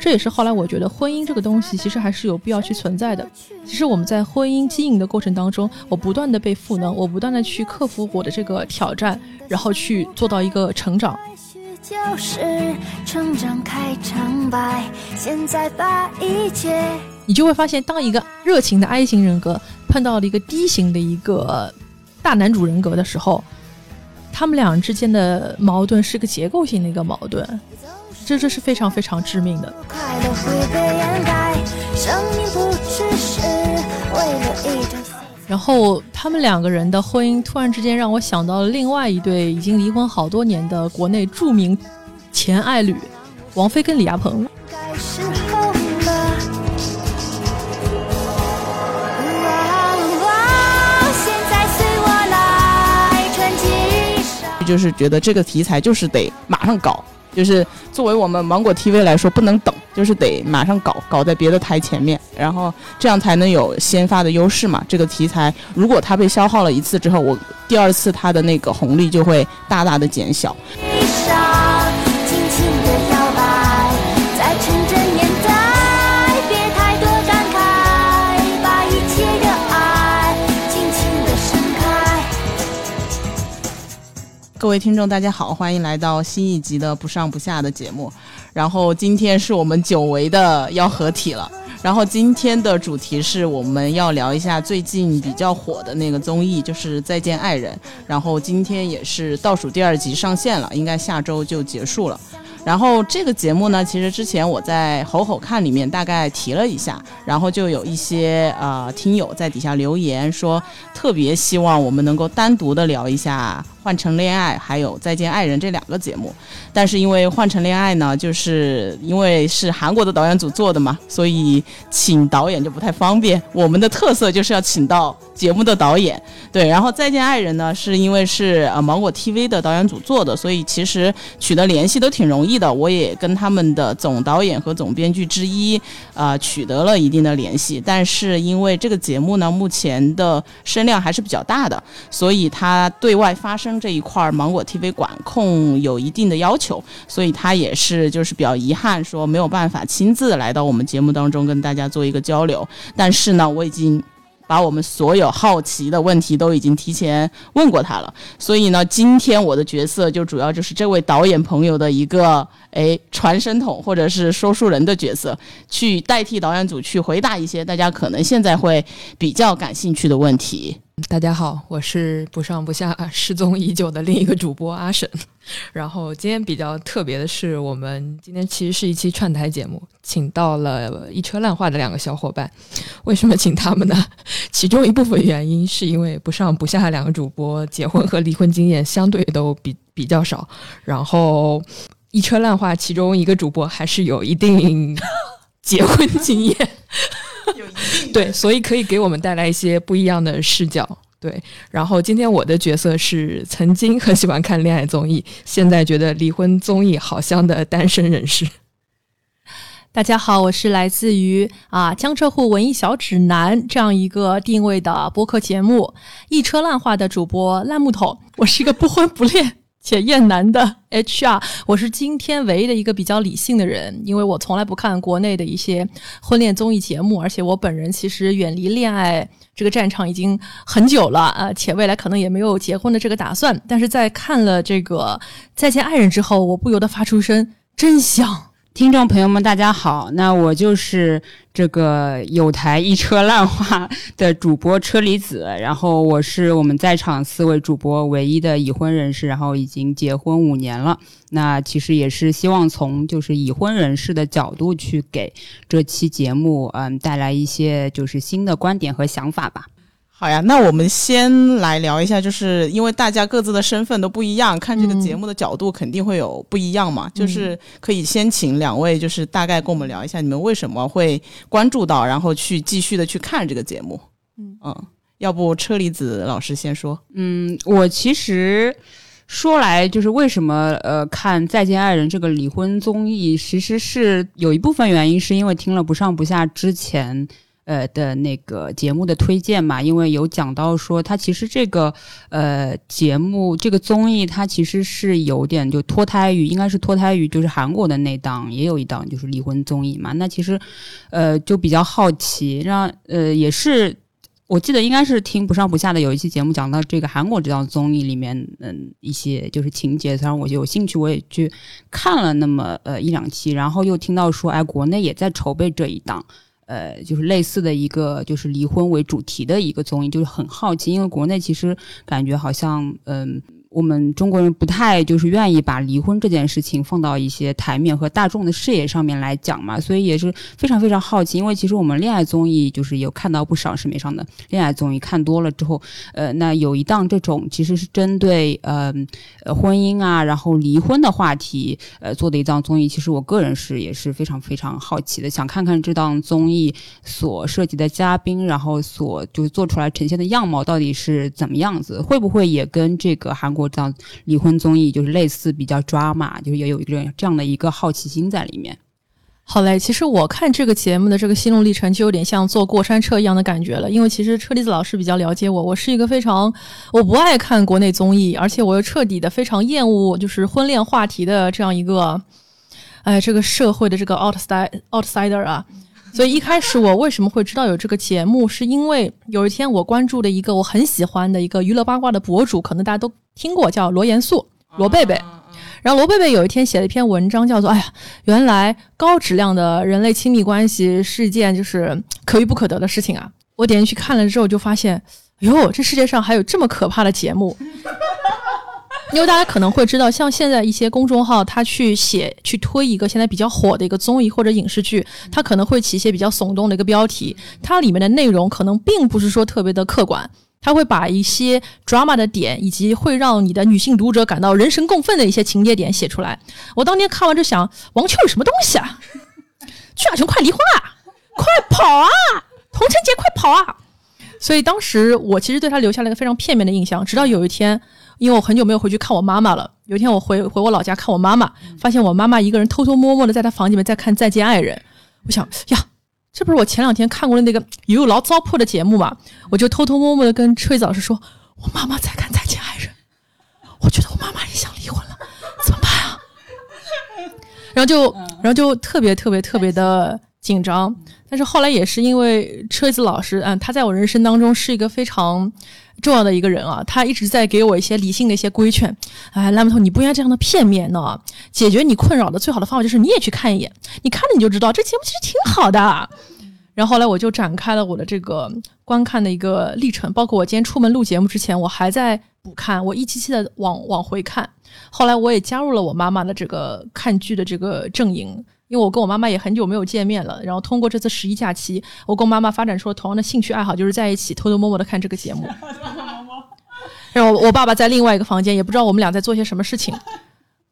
这也是后来我觉得婚姻这个东西其实还是有必要去存在的。其实我们在婚姻经营的过程当中，我不断的被赋能，我不断的去克服我的这个挑战，然后去做到一个成长。你就会发现，当一个热情的 I 型人格碰到了一个 D 型的一个大男主人格的时候，他们俩之间的矛盾是个结构性的一个矛盾。这这是非常非常致命的。然后他们两个人的婚姻突然之间让我想到了另外一对已经离婚好多年的国内著名前爱侣王菲跟李亚鹏。就是觉得这个题材就是得马上搞。就是作为我们芒果 TV 来说，不能等，就是得马上搞，搞在别的台前面，然后这样才能有先发的优势嘛。这个题材如果它被消耗了一次之后，我第二次它的那个红利就会大大的减小。各位听众，大家好，欢迎来到新一集的不上不下的节目。然后今天是我们久违的要合体了。然后今天的主题是我们要聊一下最近比较火的那个综艺，就是《再见爱人》。然后今天也是倒数第二集上线了，应该下周就结束了。然后这个节目呢，其实之前我在吼吼看里面大概提了一下，然后就有一些呃听友在底下留言说，特别希望我们能够单独的聊一下。换成恋爱还有再见爱人这两个节目，但是因为换成恋爱呢，就是因为是韩国的导演组做的嘛，所以请导演就不太方便。我们的特色就是要请到节目的导演，对。然后再见爱人呢，是因为是呃芒果 TV 的导演组做的，所以其实取得联系都挺容易的。我也跟他们的总导演和总编剧之一啊取得了一定的联系，但是因为这个节目呢，目前的声量还是比较大的，所以它对外发声。这一块芒果 TV 管控有一定的要求，所以他也是就是比较遗憾，说没有办法亲自来到我们节目当中跟大家做一个交流。但是呢，我已经把我们所有好奇的问题都已经提前问过他了。所以呢，今天我的角色就主要就是这位导演朋友的一个诶传声筒或者是说书人的角色，去代替导演组去回答一些大家可能现在会比较感兴趣的问题。大家好，我是不上不下失踪已久的另一个主播阿沈。然后今天比较特别的是，我们今天其实是一期串台节目，请到了一车烂话的两个小伙伴。为什么请他们呢？其中一部分原因是因为不上不下两个主播结婚和离婚经验相对都比比较少。然后一车烂话其中一个主播还是有一定结婚经验。对，所以可以给我们带来一些不一样的视角。对，然后今天我的角色是曾经很喜欢看恋爱综艺，现在觉得离婚综艺好香的单身人士。大家好，我是来自于啊江浙沪文艺小指南这样一个定位的播客节目一车烂话的主播烂木头，我是一个不婚不恋。且厌男的 HR，我是今天唯一的一个比较理性的人，因为我从来不看国内的一些婚恋综艺节目，而且我本人其实远离恋爱这个战场已经很久了啊，且未来可能也没有结婚的这个打算。但是在看了这个《再见爱人》之后，我不由得发出声真香。听众朋友们，大家好，那我就是这个有台一车烂话的主播车厘子，然后我是我们在场四位主播唯一的已婚人士，然后已经结婚五年了。那其实也是希望从就是已婚人士的角度去给这期节目，嗯，带来一些就是新的观点和想法吧。好呀，那我们先来聊一下，就是因为大家各自的身份都不一样，看这个节目的角度肯定会有不一样嘛。就是可以先请两位，就是大概跟我们聊一下，你们为什么会关注到，然后去继续的去看这个节目。嗯嗯，要不车厘子老师先说。嗯，我其实说来就是为什么呃看《再见爱人》这个离婚综艺，其实是有一部分原因是因为听了不上不下之前。呃的那个节目的推荐嘛，因为有讲到说它其实这个呃节目这个综艺它其实是有点就脱胎于应该是脱胎于就是韩国的那档也有一档就是离婚综艺嘛，那其实呃就比较好奇，让呃也是。我记得应该是听不上不下的有一期节目讲到这个韩国这档综艺里面，嗯，一些就是情节，虽然后我有兴趣，我也去看了那么呃一两期，然后又听到说，哎，国内也在筹备这一档，呃，就是类似的一个就是离婚为主题的一个综艺，就是很好奇，因为国内其实感觉好像，嗯。我们中国人不太就是愿意把离婚这件事情放到一些台面和大众的视野上面来讲嘛，所以也是非常非常好奇。因为其实我们恋爱综艺就是有看到不少市面上的恋爱综艺，看多了之后，呃，那有一档这种其实是针对呃婚姻啊，然后离婚的话题，呃做的一档综艺，其实我个人是也是非常非常好奇的，想看看这档综艺所涉及的嘉宾，然后所就是做出来呈现的样貌到底是怎么样子，会不会也跟这个韩。国这样离婚综艺就是类似比较抓马，就是也有一个这样的一个好奇心在里面。好嘞，其实我看这个节目的这个心路历程就有点像坐过山车一样的感觉了，因为其实车厘子老师比较了解我，我是一个非常我不爱看国内综艺，而且我又彻底的非常厌恶就是婚恋话题的这样一个，哎，这个社会的这个 outsider outsider 啊。所以一开始我为什么会知道有这个节目，是因为有一天我关注了一个我很喜欢的一个娱乐八卦的博主，可能大家都听过，叫罗严素，罗贝贝。然后罗贝贝有一天写了一篇文章，叫做“哎呀，原来高质量的人类亲密关系是一件就是可遇不可得的事情啊！”我点进去看了之后，就发现，哟，这世界上还有这么可怕的节目。因为大家可能会知道，像现在一些公众号，他去写、去推一个现在比较火的一个综艺或者影视剧，他可能会起一些比较耸动的一个标题，它里面的内容可能并不是说特别的客观，他会把一些 drama 的点以及会让你的女性读者感到人神共愤的一些情节点写出来。我当年看完就想，王秋有什么东西啊？曲亚琼快离婚啊！快跑啊！童晨杰快跑啊！所以当时我其实对他留下了一个非常片面的印象，直到有一天。因为我很久没有回去看我妈妈了。有一天我回回我老家看我妈妈，发现我妈妈一个人偷偷摸摸的在她房间里面在看《再见爱人》。我想呀，这不是我前两天看过的那个有劳糟粕的节目吗？我就偷偷摸摸的跟崔老师说，我妈妈在看《再见爱人》，我觉得我妈妈也想离婚了，怎么办啊？然后就然后就特别特别特别的紧张。但是后来也是因为车子老师，嗯，他在我人生当中是一个非常。重要的一个人啊，他一直在给我一些理性的一些规劝。哎，蓝木头，你不应该这样的片面呢。解决你困扰的最好的方法就是你也去看一眼，你看了你就知道这节目其实挺好的。然后后来我就展开了我的这个观看的一个历程，包括我今天出门录节目之前，我还在补看，我一期期的往往回看。后来我也加入了我妈妈的这个看剧的这个阵营。因为我跟我妈妈也很久没有见面了，然后通过这次十一假期，我跟我妈妈发展出了同样的兴趣爱好，就是在一起偷偷摸摸的看这个节目。然后我爸爸在另外一个房间，也不知道我们俩在做些什么事情。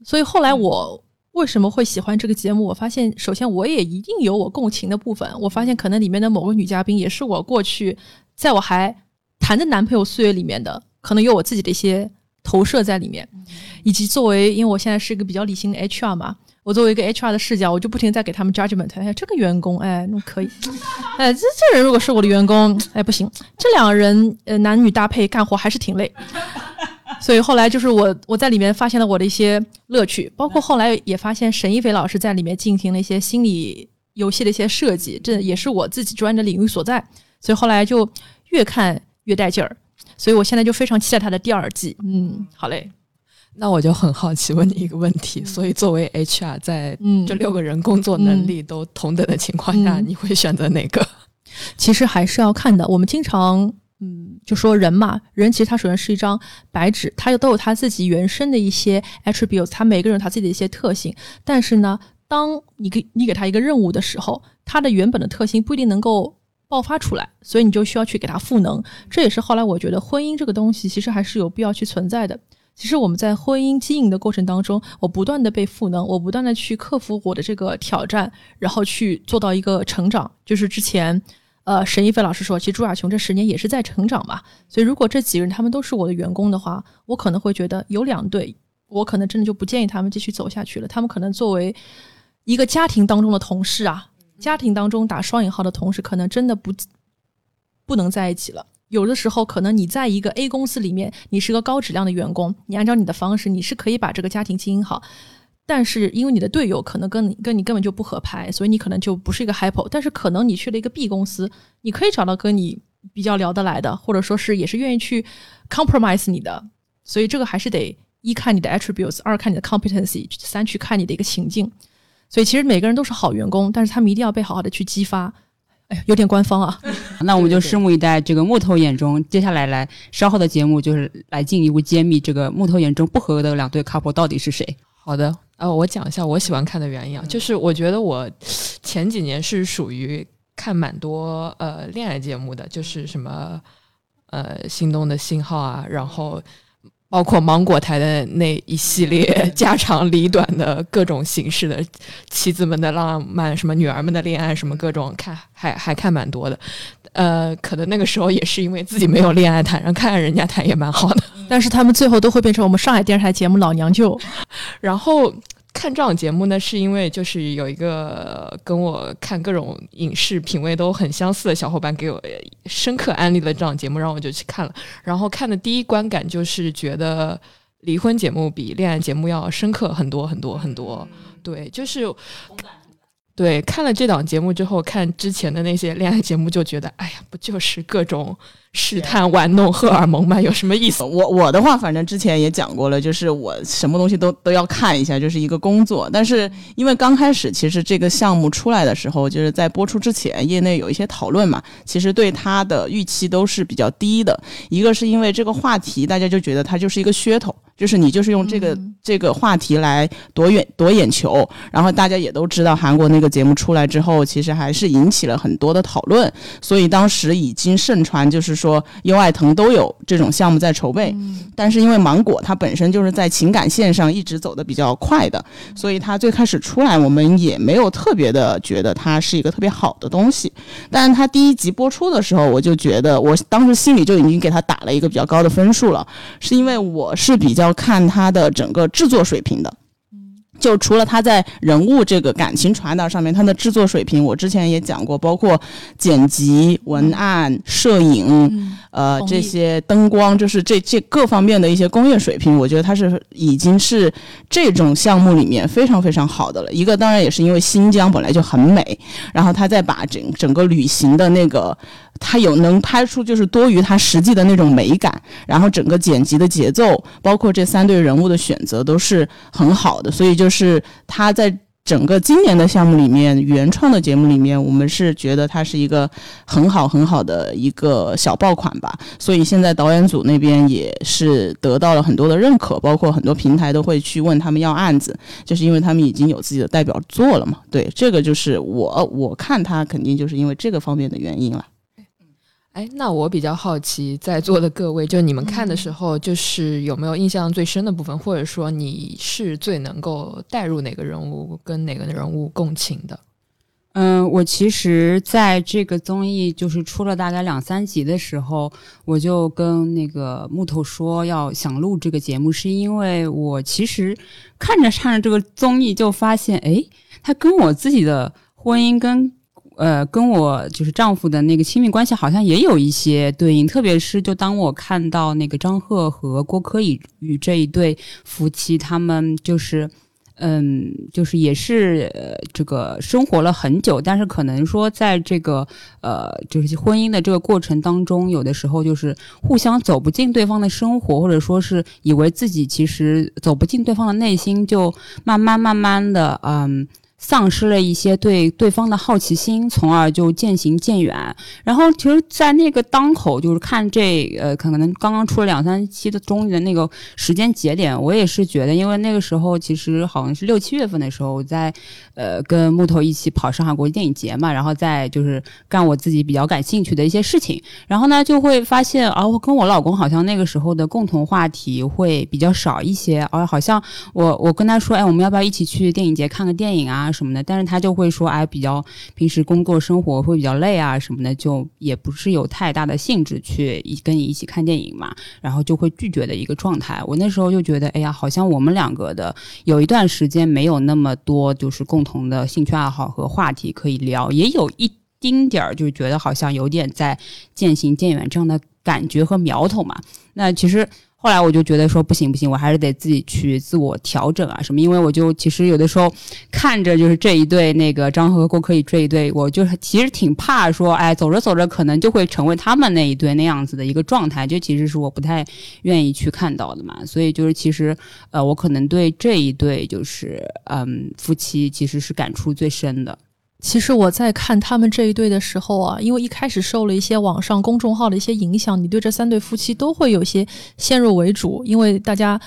所以后来我为什么会喜欢这个节目？我发现，首先我也一定有我共情的部分。我发现可能里面的某个女嘉宾也是我过去在我还谈的男朋友岁月里面的，可能有我自己的一些投射在里面，以及作为因为我现在是一个比较理性的 HR 嘛。我作为一个 HR 的视角，我就不停在给他们 judgment。哎，这个员工，哎，那可以。哎，这这人如果是我的员工，哎，不行。这两个人，呃，男女搭配干活还是挺累。所以后来就是我我在里面发现了我的一些乐趣，包括后来也发现沈一菲老师在里面进行了一些心理游戏的一些设计，这也是我自己专业的领域所在。所以后来就越看越带劲儿。所以我现在就非常期待他的第二季。嗯，好嘞。那我就很好奇，问你一个问题。所以，作为 HR，在这六个人工作能力都同等的情况下，你会选择哪个？其实还是要看的。我们经常，嗯，就说人嘛，人其实他首先是一张白纸，他又都有他自己原生的一些 attributes，他每个人有他自己的一些特性。但是呢，当你给你给他一个任务的时候，他的原本的特性不一定能够爆发出来，所以你就需要去给他赋能。这也是后来我觉得婚姻这个东西，其实还是有必要去存在的。其实我们在婚姻经营的过程当中，我不断的被赋能，我不断的去克服我的这个挑战，然后去做到一个成长。就是之前，呃，沈一飞老师说，其实朱亚琼这十年也是在成长嘛。所以如果这几个人他们都是我的员工的话，我可能会觉得有两对，我可能真的就不建议他们继续走下去了。他们可能作为一个家庭当中的同事啊，家庭当中打双引号的同事，可能真的不不能在一起了。有的时候，可能你在一个 A 公司里面，你是个高质量的员工，你按照你的方式，你是可以把这个家庭经营好。但是因为你的队友可能跟你跟你根本就不合拍，所以你可能就不是一个 hyper。但是可能你去了一个 B 公司，你可以找到跟你比较聊得来的，或者说是也是愿意去 compromise 你的。所以这个还是得一看你的 attributes，二看你的 competency，三去看你的一个情境。所以其实每个人都是好员工，但是他们一定要被好好的去激发。哎，有点官方啊。那我们就拭目以待，这个木头眼中接下来来稍后的节目就是来进一步揭秘这个木头眼中不合格的两对 couple 到底是谁。好的，呃，我讲一下我喜欢看的原因啊，就是我觉得我前几年是属于看蛮多呃恋爱节目的，就是什么呃心动的信号啊，然后。包括芒果台的那一系列 家长里短的各种形式的妻子们的浪漫，什么女儿们的恋爱，什么各种看还还看蛮多的，呃，可能那个时候也是因为自己没有恋爱谈，然后看看人家谈也蛮好的，但是他们最后都会变成我们上海电视台节目老娘舅，然后。看这档节目呢，是因为就是有一个跟我看各种影视品味都很相似的小伙伴给我深刻安利了这档节目，让我就去看了。然后看的第一观感就是觉得离婚节目比恋爱节目要深刻很多很多很多。对，就是。对，看了这档节目之后，看之前的那些恋爱节目，就觉得，哎呀，不就是各种试探、玩弄荷尔蒙吗？有什么意思？我我的话，反正之前也讲过了，就是我什么东西都都要看一下，就是一个工作。但是因为刚开始，其实这个项目出来的时候，就是在播出之前，业内有一些讨论嘛，其实对它的预期都是比较低的。一个是因为这个话题，大家就觉得它就是一个噱头。就是你就是用这个这个话题来夺眼夺眼球，然后大家也都知道韩国那个节目出来之后，其实还是引起了很多的讨论，所以当时已经盛传，就是说优爱腾都有这种项目在筹备。但是因为芒果它本身就是在情感线上一直走的比较快的，所以它最开始出来我们也没有特别的觉得它是一个特别好的东西。但是它第一集播出的时候，我就觉得我当时心里就已经给它打了一个比较高的分数了，是因为我是比较。看它的整个制作水平的，就除了他在人物这个感情传达上面，他的制作水平，我之前也讲过，包括剪辑、文案、摄影，呃，这些灯光，就是这这各方面的一些工业水平，我觉得他是已经是这种项目里面非常非常好的了。一个当然也是因为新疆本来就很美，然后他再把整整个旅行的那个。他有能拍出就是多于他实际的那种美感，然后整个剪辑的节奏，包括这三对人物的选择都是很好的，所以就就是他在整个今年的项目里面，原创的节目里面，我们是觉得它是一个很好很好的一个小爆款吧。所以现在导演组那边也是得到了很多的认可，包括很多平台都会去问他们要案子，就是因为他们已经有自己的代表作了嘛。对，这个就是我我看他肯定就是因为这个方面的原因了。哎，那我比较好奇，在座的各位，就你们看的时候，就是有没有印象最深的部分，或者说你是最能够带入哪个人物，跟哪个人物共情的？嗯，我其实在这个综艺就是出了大概两三集的时候，我就跟那个木头说要想录这个节目，是因为我其实看着看着这个综艺就发现，哎，他跟我自己的婚姻跟。呃，跟我就是丈夫的那个亲密关系好像也有一些对应，特别是就当我看到那个张赫和郭柯宇与这一对夫妻，他们就是，嗯，就是也是呃这个生活了很久，但是可能说在这个呃就是婚姻的这个过程当中，有的时候就是互相走不进对方的生活，或者说是以为自己其实走不进对方的内心，就慢慢慢慢的嗯。丧失了一些对对方的好奇心，从而就渐行渐远。然后，其实，在那个当口，就是看这呃，可能刚刚出了两三期的综艺的那个时间节点，我也是觉得，因为那个时候其实好像是六七月份的时候，我在呃跟木头一起跑上海国际电影节嘛，然后在就是干我自己比较感兴趣的一些事情。然后呢，就会发现啊，我跟我老公好像那个时候的共同话题会比较少一些，而好像我我跟他说，哎，我们要不要一起去电影节看个电影啊？啊什么的，但是他就会说，哎，比较平时工作生活会比较累啊什么的，就也不是有太大的兴致去跟你一起看电影嘛，然后就会拒绝的一个状态。我那时候就觉得，哎呀，好像我们两个的有一段时间没有那么多就是共同的兴趣爱好和话题可以聊，也有一丁点儿就觉得好像有点在渐行渐远这样的感觉和苗头嘛。那其实。后来我就觉得说不行不行，我还是得自己去自我调整啊什么，因为我就其实有的时候看着就是这一对那个张和郭可以这一对，我就其实挺怕说，哎，走着走着可能就会成为他们那一对那样子的一个状态，就其实是我不太愿意去看到的嘛。所以就是其实呃，我可能对这一对就是嗯夫妻其实是感触最深的。其实我在看他们这一对的时候啊，因为一开始受了一些网上公众号的一些影响，你对这三对夫妻都会有些先入为主，因为大家，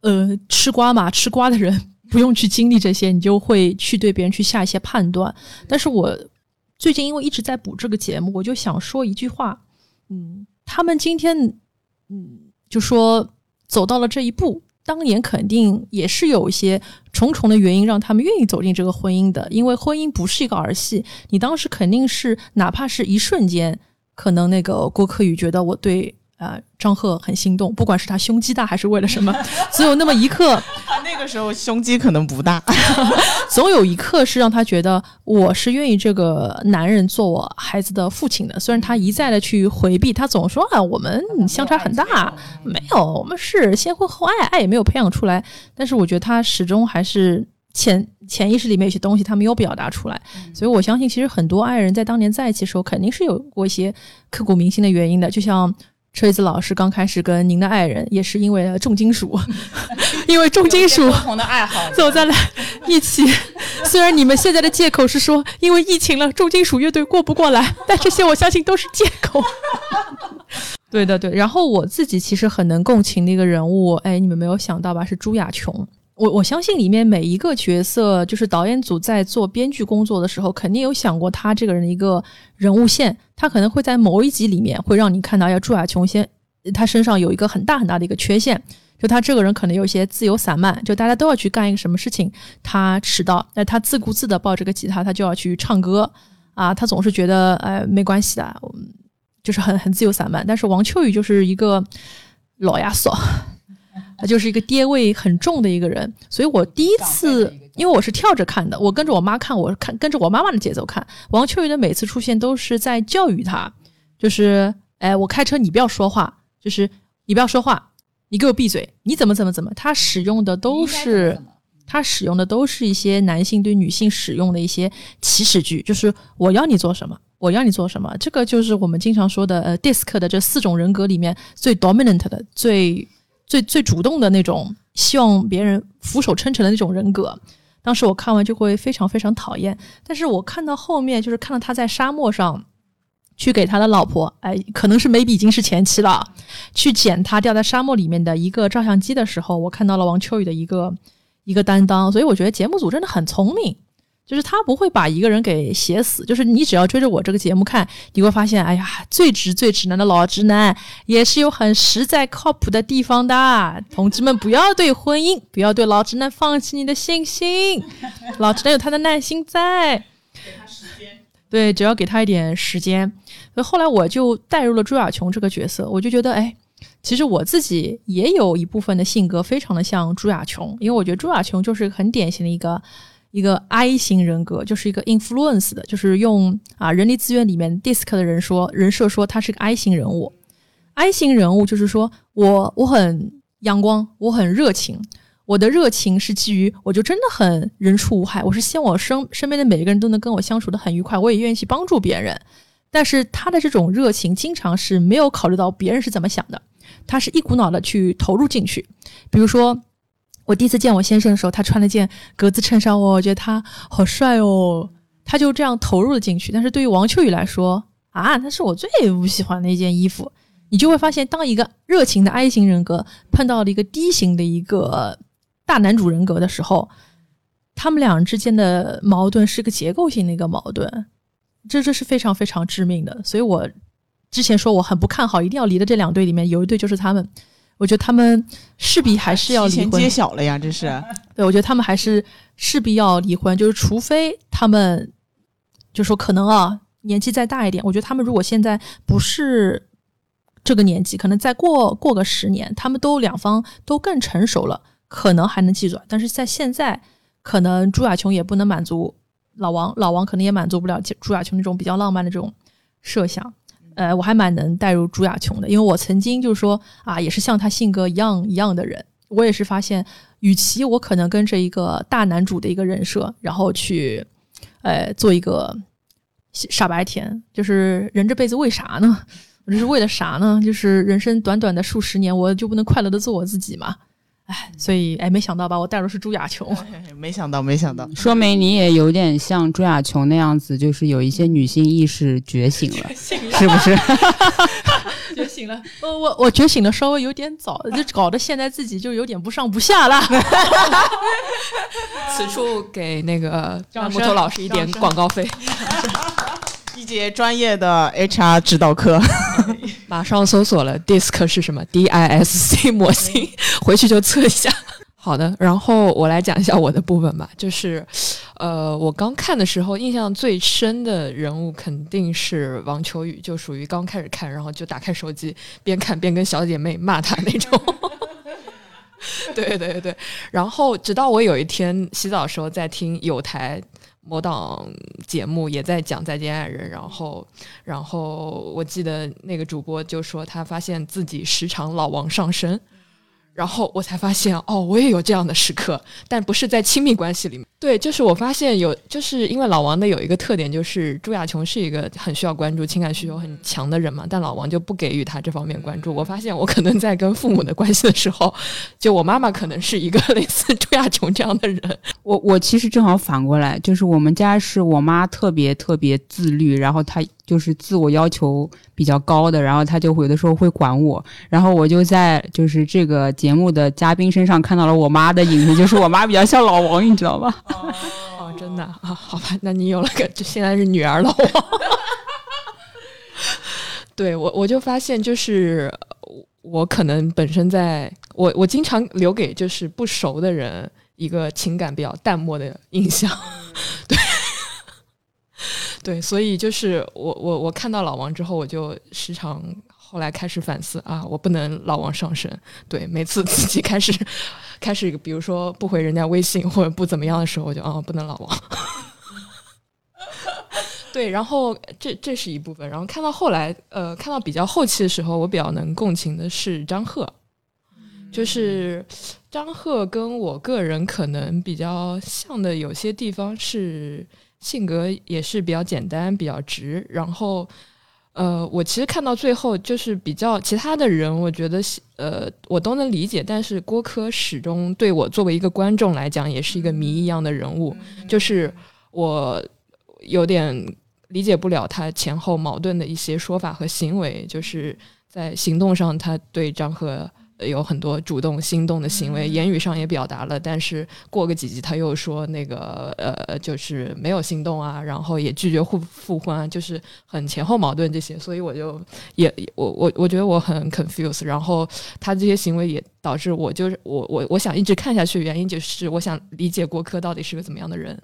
呃，吃瓜嘛，吃瓜的人不用去经历这些，你就会去对别人去下一些判断。但是我最近因为一直在补这个节目，我就想说一句话，嗯，他们今天，嗯，就说走到了这一步。当年肯定也是有一些重重的原因让他们愿意走进这个婚姻的，因为婚姻不是一个儿戏。你当时肯定是哪怕是一瞬间，可能那个郭柯宇觉得我对呃张赫很心动，不管是他胸肌大还是为了什么，总有那么一刻。他那个时候胸肌可能不大，总有一刻是让他觉得我是愿意这个男人做我孩子的父亲的。虽然他一再的去回避，他总说啊我们相差很大，没有，我们是先婚后爱，爱也没有培养出来。但是我觉得他始终还是潜潜意识里面有些东西他没有表达出来。所以我相信，其实很多爱人在当年在一起的时候，肯定是有过一些刻骨铭心的原因的，就像。车厘子老师刚开始跟您的爱人也是因为重金属，因为重金属不同的爱好走在了一起。虽然你们现在的借口是说因为疫情了，重金属乐队过不过来，但这些我相信都是借口。对的，对。然后我自己其实很能共情的一个人物，哎，你们没有想到吧？是朱亚琼。我我相信里面每一个角色，就是导演组在做编剧工作的时候，肯定有想过他这个人的一个人物线。他可能会在某一集里面会让你看到，要朱亚琼先，他身上有一个很大很大的一个缺陷，就他这个人可能有一些自由散漫，就大家都要去干一个什么事情，他迟到，那他自顾自的抱着个吉他，他就要去唱歌啊，他总是觉得哎没关系的，就是很很自由散漫。但是王秋雨就是一个老亚索。他就是一个爹味很重的一个人，所以我第一次，因为我是跳着看的，我跟着我妈看，我看跟着我妈妈的节奏看。王秋雨的每次出现都是在教育他，就是，哎，我开车你不要说话，就是你不要说话，你给我闭嘴，你怎么怎么怎么。他使用的都是，他使用的都是一些男性对女性使用的一些祈使句，就是我要你做什么，我要你做什么。这个就是我们经常说的，呃，DISC 的这四种人格里面最 dominant 的最。最最主动的那种，希望别人俯首称臣的那种人格，当时我看完就会非常非常讨厌。但是我看到后面，就是看到他在沙漠上去给他的老婆，哎，可能是 maybe 已经是前妻了，去捡他掉在沙漠里面的一个照相机的时候，我看到了王秋雨的一个一个担当。所以我觉得节目组真的很聪明。就是他不会把一个人给写死，就是你只要追着我这个节目看，你会发现，哎呀，最直最直男的老直男也是有很实在靠谱的地方的。同志们，不要对婚姻，不要对老直男放弃你的信心，老直男有他的耐心在。给他时间。对，只要给他一点时间。所以后来我就带入了朱亚琼这个角色，我就觉得，哎，其实我自己也有一部分的性格非常的像朱亚琼，因为我觉得朱亚琼就是很典型的一个。一个 I 型人格就是一个 influence 的，就是用啊人力资源里面 DISC 的人说人设说他是个 I 型人物。I 型人物就是说我我很阳光，我很热情，我的热情是基于我就真的很人畜无害，我是希望我身身边的每一个人都能跟我相处的很愉快，我也愿意去帮助别人。但是他的这种热情经常是没有考虑到别人是怎么想的，他是一股脑的去投入进去，比如说。我第一次见我先生的时候，他穿了件格子衬衫，我觉得他好帅哦，他就这样投入了进去。但是对于王秋雨来说啊，那是我最不喜欢的一件衣服。你就会发现，当一个热情的 I 型人格碰到了一个 D 型的一个大男主人格的时候，他们俩之间的矛盾是个结构性的一个矛盾，这这 是非常非常致命的。所以我之前说我很不看好，一定要离的这两对里面有一对就是他们。我觉得他们势必还是要离婚。揭晓了呀，这是。对，我觉得他们还是势必要离婚，就是除非他们就说可能啊年纪再大一点，我觉得他们如果现在不是这个年纪，可能再过过个十年，他们都两方都更成熟了，可能还能记住。但是在现在，可能朱亚琼也不能满足老王，老王可能也满足不了朱亚琼那种比较浪漫的这种设想。呃，我还蛮能带入朱亚琼的，因为我曾经就是说啊，也是像他性格一样一样的人。我也是发现，与其我可能跟着一个大男主的一个人设，然后去，呃，做一个傻白甜，就是人这辈子为啥呢？我这是为了啥呢？就是人生短短的数十年，我就不能快乐的做我自己吗？哎，所以哎，没想到吧，我带入是朱亚琼，没想到，没想到，说明你也有点像朱亚琼那样子，就是有一些女性意识觉醒了，是不是？觉醒了，我我我觉醒的稍微有点早，就搞得现在自己就有点不上不下了。此处给那个张木头老师一点广告费。一节专业的 HR 指导课，马上搜索了 DISC 是什么 DISC 模型，回去就测一下。好的，然后我来讲一下我的部分吧。就是，呃，我刚看的时候，印象最深的人物肯定是王秋雨，就属于刚开始看，然后就打开手机边看边跟小姐妹骂他那种。对对对，然后直到我有一天洗澡的时候在听有台。某档节目也在讲再见爱人，然后，然后我记得那个主播就说他发现自己时常老王上身。然后我才发现，哦，我也有这样的时刻，但不是在亲密关系里面。对，就是我发现有，就是因为老王的有一个特点，就是朱亚琼是一个很需要关注、情感需求很强的人嘛，但老王就不给予他这方面关注。我发现我可能在跟父母的关系的时候，就我妈妈可能是一个类似朱亚琼这样的人。我我其实正好反过来，就是我们家是我妈特别特别自律，然后她。就是自我要求比较高的，然后她就有的时候会管我，然后我就在就是这个节目的嘉宾身上看到了我妈的影子，就是我妈比较像老王，你知道吗？哦，真的啊，好吧，那你有了个，就现在是女儿了我。对我，我就发现就是我可能本身在我我经常留给就是不熟的人一个情感比较淡漠的印象，对。对，所以就是我我我看到老王之后，我就时常后来开始反思啊，我不能老往上升。对，每次自己开始开始，比如说不回人家微信或者不怎么样的时候，我就啊，不能老王。对，然后这这是一部分，然后看到后来，呃，看到比较后期的时候，我比较能共情的是张赫，就是张赫跟我个人可能比较像的有些地方是。性格也是比较简单、比较直，然后，呃，我其实看到最后就是比较其他的人，我觉得呃我都能理解，但是郭柯始终对我作为一个观众来讲，也是一个谜一样的人物，就是我有点理解不了他前后矛盾的一些说法和行为，就是在行动上他对张赫。有很多主动心动的行为，言语上也表达了，但是过个几集他又说那个呃，就是没有心动啊，然后也拒绝复复婚啊，就是很前后矛盾这些，所以我就也我我我觉得我很 confused，然后他这些行为也导致我就是我我我想一直看下去，原因就是我想理解郭柯到底是个怎么样的人。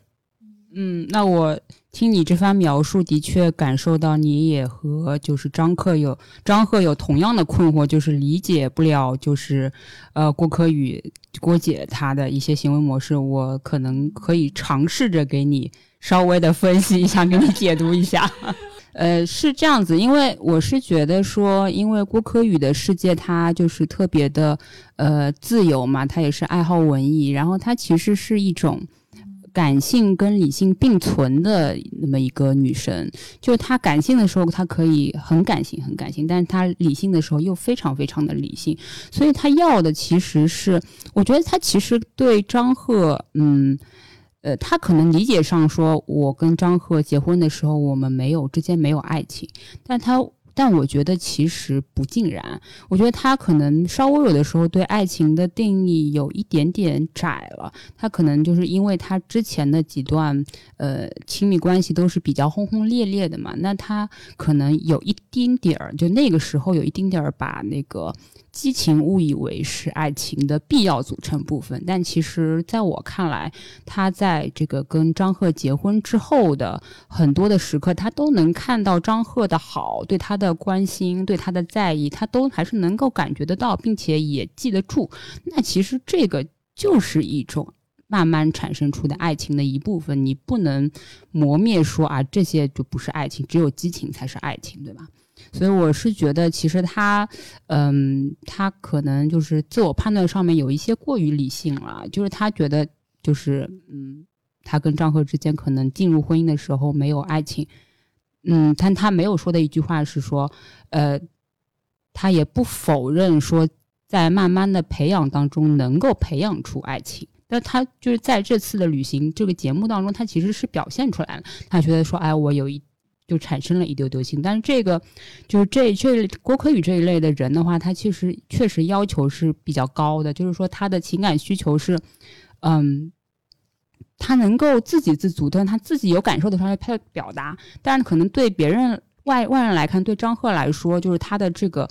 嗯，那我听你这番描述，的确感受到你也和就是张克有张赫有同样的困惑，就是理解不了，就是呃郭柯宇郭姐她的一些行为模式。我可能可以尝试着给你稍微的分析一下，给你解读一下。呃，是这样子，因为我是觉得说，因为郭柯宇的世界他就是特别的呃自由嘛，他也是爱好文艺，然后他其实是一种。感性跟理性并存的那么一个女生，就是她感性的时候，她可以很感性，很感性；，但是她理性的时候又非常非常的理性。所以她要的其实是，我觉得她其实对张赫，嗯，呃，她可能理解上说，我跟张赫结婚的时候，我们没有之间没有爱情，但她但我觉得其实不尽然。我觉得他可能稍微有的时候对爱情的定义有一点点窄了。他可能就是因为他之前的几段呃亲密关系都是比较轰轰烈烈的嘛，那他可能有一丁点儿，就那个时候有一丁点儿把那个。激情误以为是爱情的必要组成部分，但其实在我看来，他在这个跟张赫结婚之后的很多的时刻，他都能看到张赫的好，对他的关心，对他的在意，他都还是能够感觉得到，并且也记得住。那其实这个就是一种慢慢产生出的爱情的一部分，你不能磨灭说啊，这些就不是爱情，只有激情才是爱情，对吧？所以我是觉得，其实他，嗯，他可能就是自我判断上面有一些过于理性了。就是他觉得，就是嗯，他跟张赫之间可能进入婚姻的时候没有爱情，嗯，但他没有说的一句话是说，呃，他也不否认说，在慢慢的培养当中能够培养出爱情。但他就是在这次的旅行这个节目当中，他其实是表现出来了。他觉得说，哎，我有一。就产生了一丢丢心，但是这个就是这这郭可宇这一类的人的话，他其实确实要求是比较高的，就是说他的情感需求是，嗯，他能够自给自足，但他自己有感受的时候他表达，但是可能对别人外外人来看，对张赫来说，就是他的这个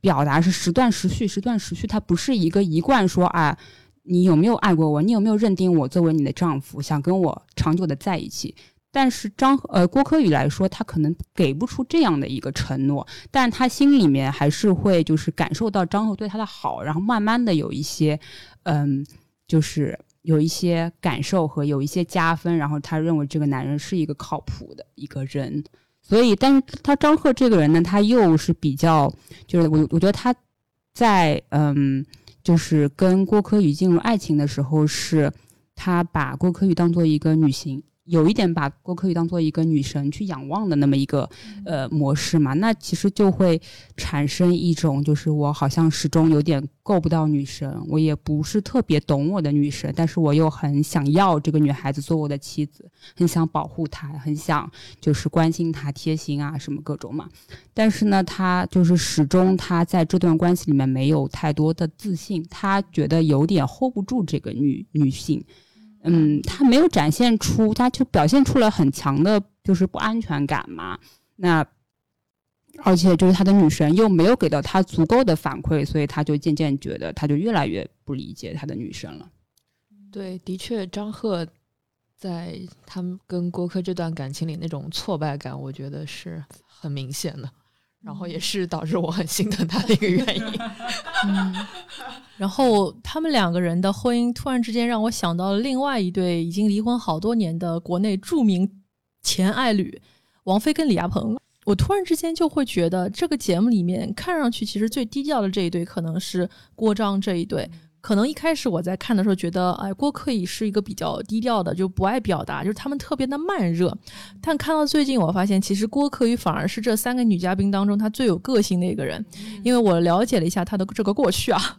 表达是时断时续，时断时续，他不是一个一贯说啊，你有没有爱过我，你有没有认定我作为你的丈夫，想跟我长久的在一起。但是张呃郭柯宇来说，他可能给不出这样的一个承诺，但他心里面还是会就是感受到张赫对他的好，然后慢慢的有一些，嗯，就是有一些感受和有一些加分，然后他认为这个男人是一个靠谱的一个人，所以，但是他张赫这个人呢，他又是比较，就是我我觉得他在嗯，就是跟郭柯宇进入爱情的时候，是他把郭柯宇当做一个女性。有一点把郭可宇当做一个女神去仰望的那么一个呃模式嘛，那其实就会产生一种就是我好像始终有点够不到女神，我也不是特别懂我的女神，但是我又很想要这个女孩子做我的妻子，很想保护她，很想就是关心她、贴心啊什么各种嘛。但是呢，她就是始终她在这段关系里面没有太多的自信，她觉得有点 hold 不住这个女女性。嗯，他没有展现出，他就表现出了很强的，就是不安全感嘛。那而且就是他的女神又没有给到他足够的反馈，所以他就渐渐觉得，他就越来越不理解他的女神了。对，的确，张赫在他们跟郭柯这段感情里那种挫败感，我觉得是很明显的。然后也是导致我很心疼他的一个原因。嗯，然后他们两个人的婚姻突然之间让我想到了另外一对已经离婚好多年的国内著名前爱侣王菲跟李亚鹏。我突然之间就会觉得这个节目里面看上去其实最低调的这一对可能是郭章这一对。可能一开始我在看的时候觉得，哎，郭可以是一个比较低调的，就不爱表达，就是他们特别的慢热。但看到最近，我发现其实郭可宇反而是这三个女嘉宾当中她最有个性的一个人，因为我了解了一下她的这个过去啊，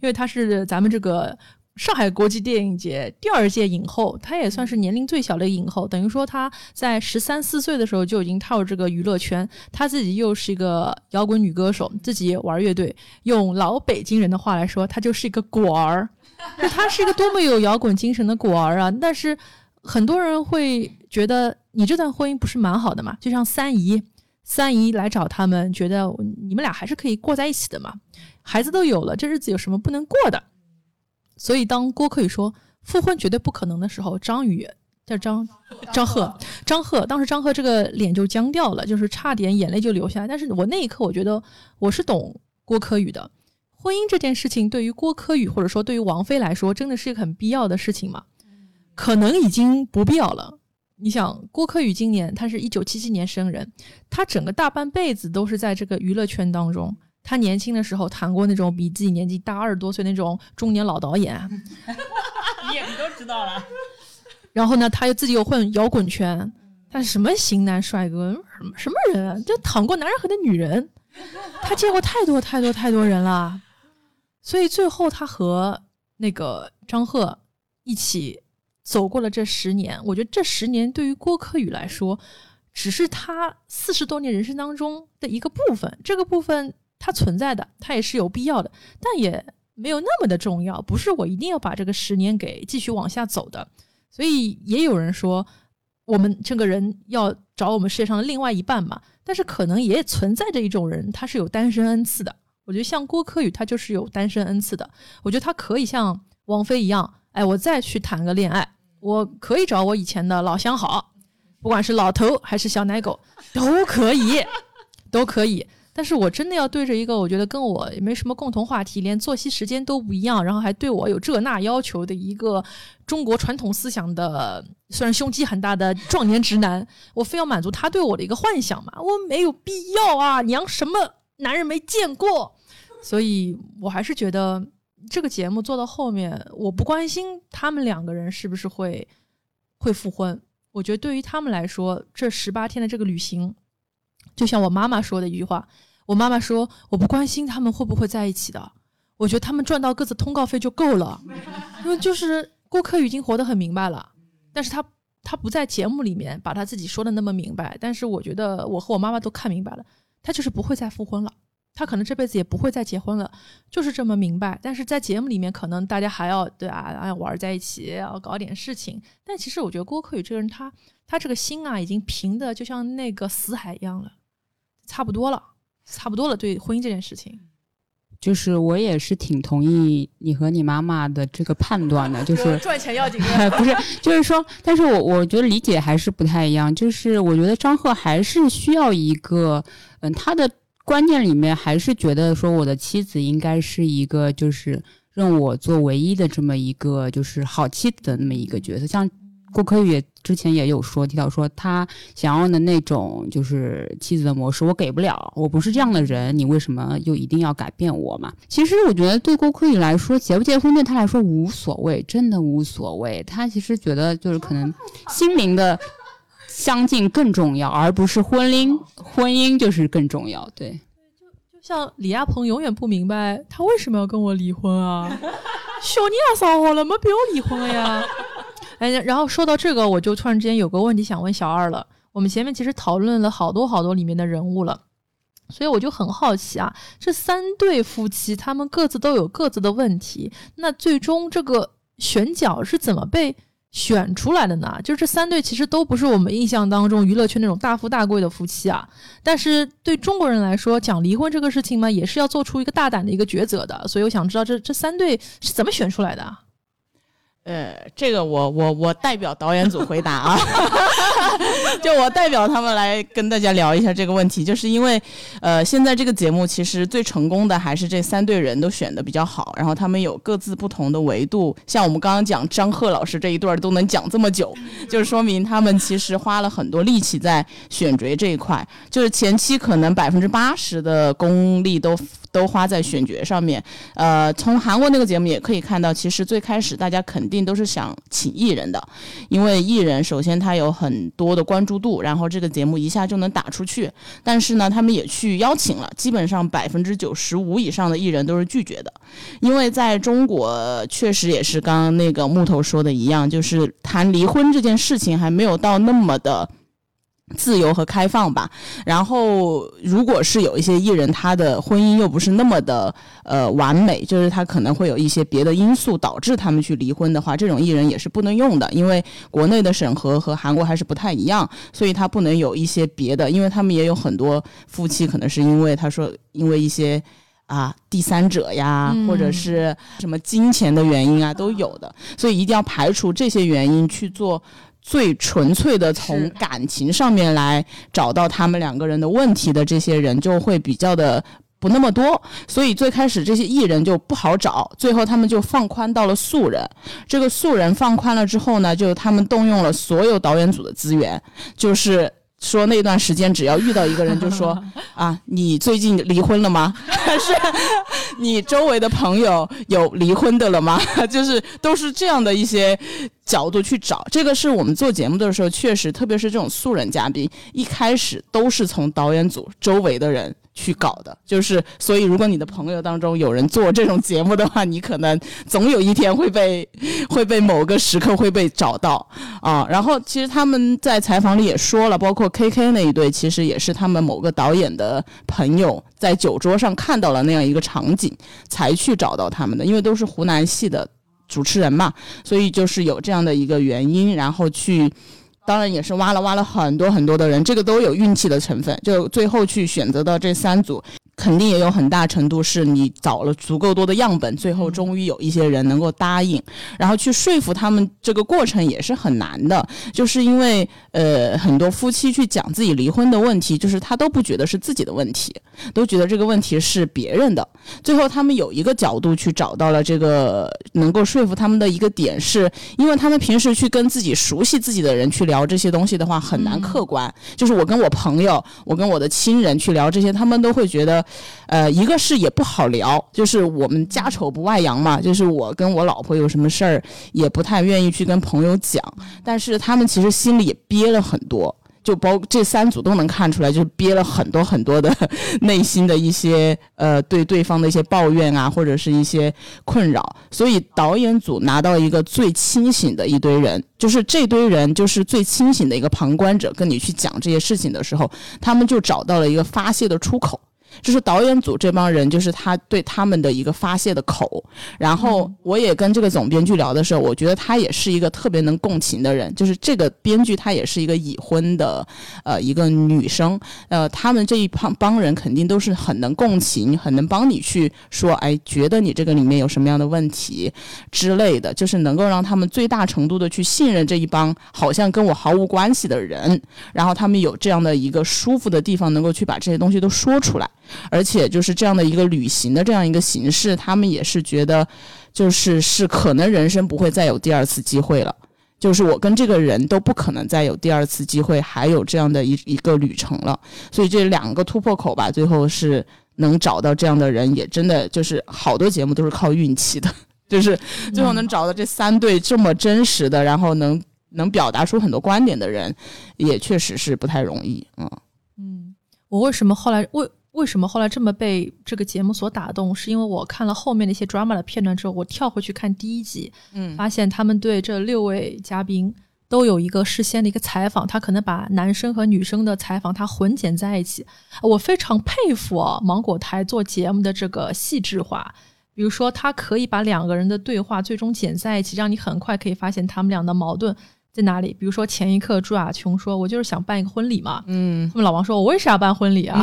因为她是咱们这个。上海国际电影节第二届影后，她也算是年龄最小的影后，等于说她在十三四岁的时候就已经踏入这个娱乐圈。她自己又是一个摇滚女歌手，自己玩乐队。用老北京人的话来说，她就是一个果儿。就她是一个多么有摇滚精神的果儿啊！但是很多人会觉得你这段婚姻不是蛮好的嘛？就像三姨，三姨来找他们，觉得你们俩还是可以过在一起的嘛？孩子都有了，这日子有什么不能过的？所以，当郭可宇说复婚绝对不可能的时候，张宇叫张张赫，张赫当时张赫这个脸就僵掉了，就是差点眼泪就流下来。但是我那一刻，我觉得我是懂郭柯宇的。婚姻这件事情，对于郭柯宇或者说对于王菲来说，真的是一个很必要的事情吗？可能已经不必要了。你想，郭柯宇今年他是一九七七年生人，他整个大半辈子都是在这个娱乐圈当中。他年轻的时候谈过那种比自己年纪大二十多岁那种中年老导演，你也都知道了。然后呢，他又自己又混摇滚圈，他是什么型男帅哥，什么什么人啊？就躺过男人和的女人，他见过太多太多太多人了。所以最后他和那个张赫一起走过了这十年。我觉得这十年对于郭柯宇来说。只是他四十多年人生当中的一个部分，这个部分它存在的，它也是有必要的，但也没有那么的重要，不是我一定要把这个十年给继续往下走的。所以也有人说，我们这个人要找我们世界上的另外一半嘛，但是可能也存在着一种人，他是有单身恩赐的。我觉得像郭柯宇，他就是有单身恩赐的。我觉得他可以像王菲一样，哎，我再去谈个恋爱，我可以找我以前的老相好，不管是老头还是小奶狗，都可以，都可以。但是我真的要对着一个我觉得跟我没什么共同话题，连作息时间都不一样，然后还对我有这那要求的一个中国传统思想的，虽然胸肌很大的壮年直男，我非要满足他对我的一个幻想嘛？我没有必要啊！娘什么男人没见过？所以我还是觉得这个节目做到后面，我不关心他们两个人是不是会会复婚。我觉得对于他们来说，这十八天的这个旅行，就像我妈妈说的一句话，我妈妈说：“我不关心他们会不会在一起的，我觉得他们赚到各自通告费就够了。”因为就是郭柯宇已经活得很明白了，但是他他不在节目里面把他自己说的那么明白，但是我觉得我和我妈妈都看明白了，他就是不会再复婚了。他可能这辈子也不会再结婚了，就是这么明白。但是在节目里面，可能大家还要对啊，要玩在一起，要搞点事情。但其实我觉得郭柯宇这个人，他他这个心啊，已经平的就像那个死海一样了，差不多了，差不多了。对婚姻这件事情，就是我也是挺同意你和你妈妈的这个判断的，就是赚钱要紧。不是，就是说，但是我我觉得理解还是不太一样。就是我觉得张赫还是需要一个，嗯，他的。观念里面还是觉得说我的妻子应该是一个就是认我做唯一的这么一个就是好妻子的那么一个角色，像郭柯宇之前也有说提到说他想要的那种就是妻子的模式我给不了，我不是这样的人，你为什么又一定要改变我嘛？其实我觉得对郭柯宇来说结不结婚对他来说无所谓，真的无所谓，他其实觉得就是可能心灵的。相近更重要，而不是婚姻。婚姻就是更重要。对，就就像李亚鹏永远不明白他为什么要跟我离婚啊？小妮也上好了，没必要离婚了呀。哎，然后说到这个，我就突然之间有个问题想问小二了。我们前面其实讨论了好多好多里面的人物了，所以我就很好奇啊，这三对夫妻他们各自都有各自的问题，那最终这个选角是怎么被？选出来的呢，就这三对其实都不是我们印象当中娱乐圈那种大富大贵的夫妻啊。但是对中国人来说，讲离婚这个事情嘛，也是要做出一个大胆的一个抉择的。所以我想知道这这三对是怎么选出来的。呃，这个我我我代表导演组回答啊，就我代表他们来跟大家聊一下这个问题，就是因为，呃，现在这个节目其实最成功的还是这三对人都选的比较好，然后他们有各自不同的维度，像我们刚刚讲张赫老师这一对都能讲这么久，就是说明他们其实花了很多力气在选角这一块，就是前期可能百分之八十的功力都。都花在选角上面，呃，从韩国那个节目也可以看到，其实最开始大家肯定都是想请艺人的，因为艺人首先他有很多的关注度，然后这个节目一下就能打出去。但是呢，他们也去邀请了，基本上百分之九十五以上的艺人都是拒绝的，因为在中国确实也是刚刚那个木头说的一样，就是谈离婚这件事情还没有到那么的。自由和开放吧。然后，如果是有一些艺人，他的婚姻又不是那么的呃完美，就是他可能会有一些别的因素导致他们去离婚的话，这种艺人也是不能用的，因为国内的审核和韩国还是不太一样，所以他不能有一些别的，因为他们也有很多夫妻可能是因为他说因为一些啊第三者呀，或者是什么金钱的原因啊都有的，所以一定要排除这些原因去做。最纯粹的从感情上面来找到他们两个人的问题的这些人就会比较的不那么多，所以最开始这些艺人就不好找，最后他们就放宽到了素人。这个素人放宽了之后呢，就他们动用了所有导演组的资源，就是。说那段时间，只要遇到一个人，就说 啊，你最近离婚了吗？还 是，你周围的朋友有离婚的了吗？就是都是这样的一些角度去找。这个是我们做节目的时候，确实，特别是这种素人嘉宾，一开始都是从导演组周围的人。去搞的，就是所以，如果你的朋友当中有人做这种节目的话，你可能总有一天会被 会被某个时刻会被找到啊。然后，其实他们在采访里也说了，包括 K K 那一对，其实也是他们某个导演的朋友在酒桌上看到了那样一个场景，才去找到他们的，因为都是湖南系的主持人嘛，所以就是有这样的一个原因，然后去。当然也是挖了挖了很多很多的人，这个都有运气的成分。就最后去选择的这三组。肯定也有很大程度是你找了足够多的样本，最后终于有一些人能够答应，然后去说服他们，这个过程也是很难的。就是因为呃，很多夫妻去讲自己离婚的问题，就是他都不觉得是自己的问题，都觉得这个问题是别人的。最后他们有一个角度去找到了这个能够说服他们的一个点，是因为他们平时去跟自己熟悉自己的人去聊这些东西的话，很难客观。就是我跟我朋友，我跟我的亲人去聊这些，他们都会觉得。呃，一个是也不好聊，就是我们家丑不外扬嘛，就是我跟我老婆有什么事儿，也不太愿意去跟朋友讲，但是他们其实心里也憋了很多。就包这三组都能看出来，就是憋了很多很多的 内心的一些呃对对方的一些抱怨啊，或者是一些困扰。所以导演组拿到一个最清醒的一堆人，就是这堆人就是最清醒的一个旁观者，跟你去讲这些事情的时候，他们就找到了一个发泄的出口。就是导演组这帮人，就是他对他们的一个发泄的口。然后我也跟这个总编剧聊的时候，我觉得他也是一个特别能共情的人。就是这个编剧，他也是一个已婚的呃一个女生。呃，他们这一帮帮人肯定都是很能共情，很能帮你去说，哎，觉得你这个里面有什么样的问题之类的，就是能够让他们最大程度的去信任这一帮好像跟我毫无关系的人。然后他们有这样的一个舒服的地方，能够去把这些东西都说出来。而且就是这样的一个旅行的这样一个形式，他们也是觉得，就是是可能人生不会再有第二次机会了，就是我跟这个人都不可能再有第二次机会，还有这样的一一个旅程了。所以这两个突破口吧，最后是能找到这样的人，也真的就是好多节目都是靠运气的，就是最后能找到这三对这么真实的，然后能能表达出很多观点的人，也确实是不太容易。嗯嗯，我为什么后来为？为什么后来这么被这个节目所打动？是因为我看了后面的一些 drama 的片段之后，我跳回去看第一集，嗯，发现他们对这六位嘉宾都有一个事先的一个采访，他可能把男生和女生的采访他混剪在一起。我非常佩服啊，芒果台做节目的这个细致化。比如说，他可以把两个人的对话最终剪在一起，让你很快可以发现他们俩的矛盾。在哪里？比如说前一刻朱亚琼说：“我就是想办一个婚礼嘛。”嗯，那么老王说：“我为啥要办婚礼啊？”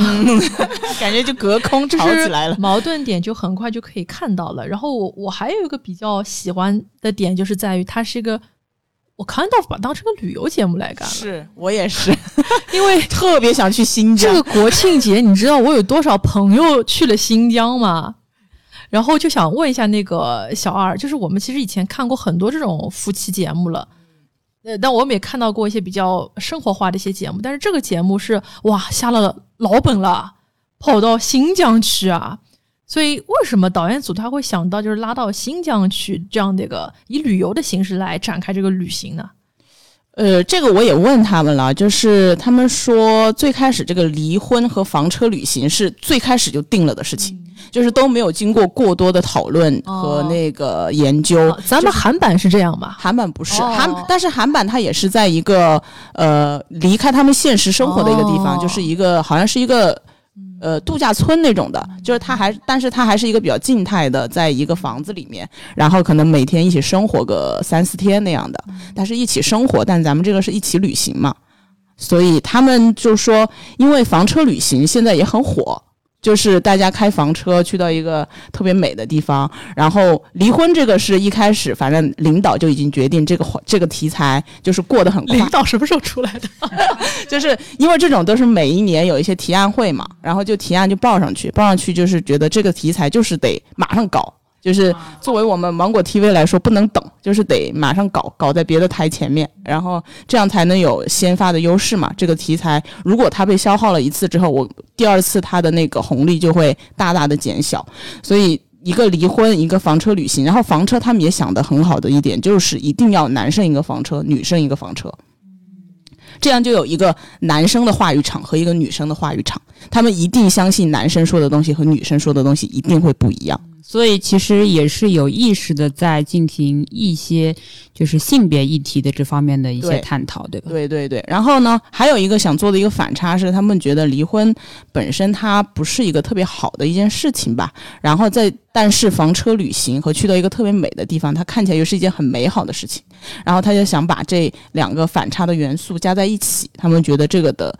感觉就隔空吵起来了，矛盾点就很快就可以看到了。然后我我还有一个比较喜欢的点，就是在于它是一个我看到把当成个旅游节目来干。是我也是，因为 特别想去新疆。这个国庆节，你知道我有多少朋友去了新疆吗？然后就想问一下那个小二，就是我们其实以前看过很多这种夫妻节目了。呃，但我们也看到过一些比较生活化的一些节目，但是这个节目是哇下了老本了，跑到新疆去啊！所以为什么导演组他会想到就是拉到新疆去这样的一个以旅游的形式来展开这个旅行呢？呃，这个我也问他们了，就是他们说最开始这个离婚和房车旅行是最开始就定了的事情。就是都没有经过过多的讨论和那个研究。咱们韩版是这样吗？韩版不是韩，但是韩版它也是在一个呃离开他们现实生活的一个地方，就是一个好像是一个呃度假村那种的，就是它还，但是它还是一个比较静态的，在一个房子里面，然后可能每天一起生活个三四天那样的，但是一起生活，但咱们这个是一起旅行嘛，所以他们就说，因为房车旅行现在也很火。就是大家开房车去到一个特别美的地方，然后离婚这个是一开始，反正领导就已经决定这个这个题材就是过得很快。领导什么时候出来的？就是因为这种都是每一年有一些提案会嘛，然后就提案就报上去，报上去就是觉得这个题材就是得马上搞。就是作为我们芒果 TV 来说，不能等，就是得马上搞，搞在别的台前面，然后这样才能有先发的优势嘛。这个题材如果它被消耗了一次之后，我第二次它的那个红利就会大大的减小。所以一个离婚，一个房车旅行，然后房车他们也想的很好的一点就是一定要男生一个房车，女生一个房车。这样就有一个男生的话语场和一个女生的话语场，他们一定相信男生说的东西和女生说的东西一定会不一样。所以其实也是有意识的在进行一些就是性别议题的这方面的一些探讨，对吧？对对对，然后呢，还有一个想做的一个反差是，他们觉得离婚本身它不是一个特别好的一件事情吧。然后在但是房车旅行和去到一个特别美的地方，它看起来又是一件很美好的事情。然后他就想把这两个反差的元素加在一起，他们觉得这个的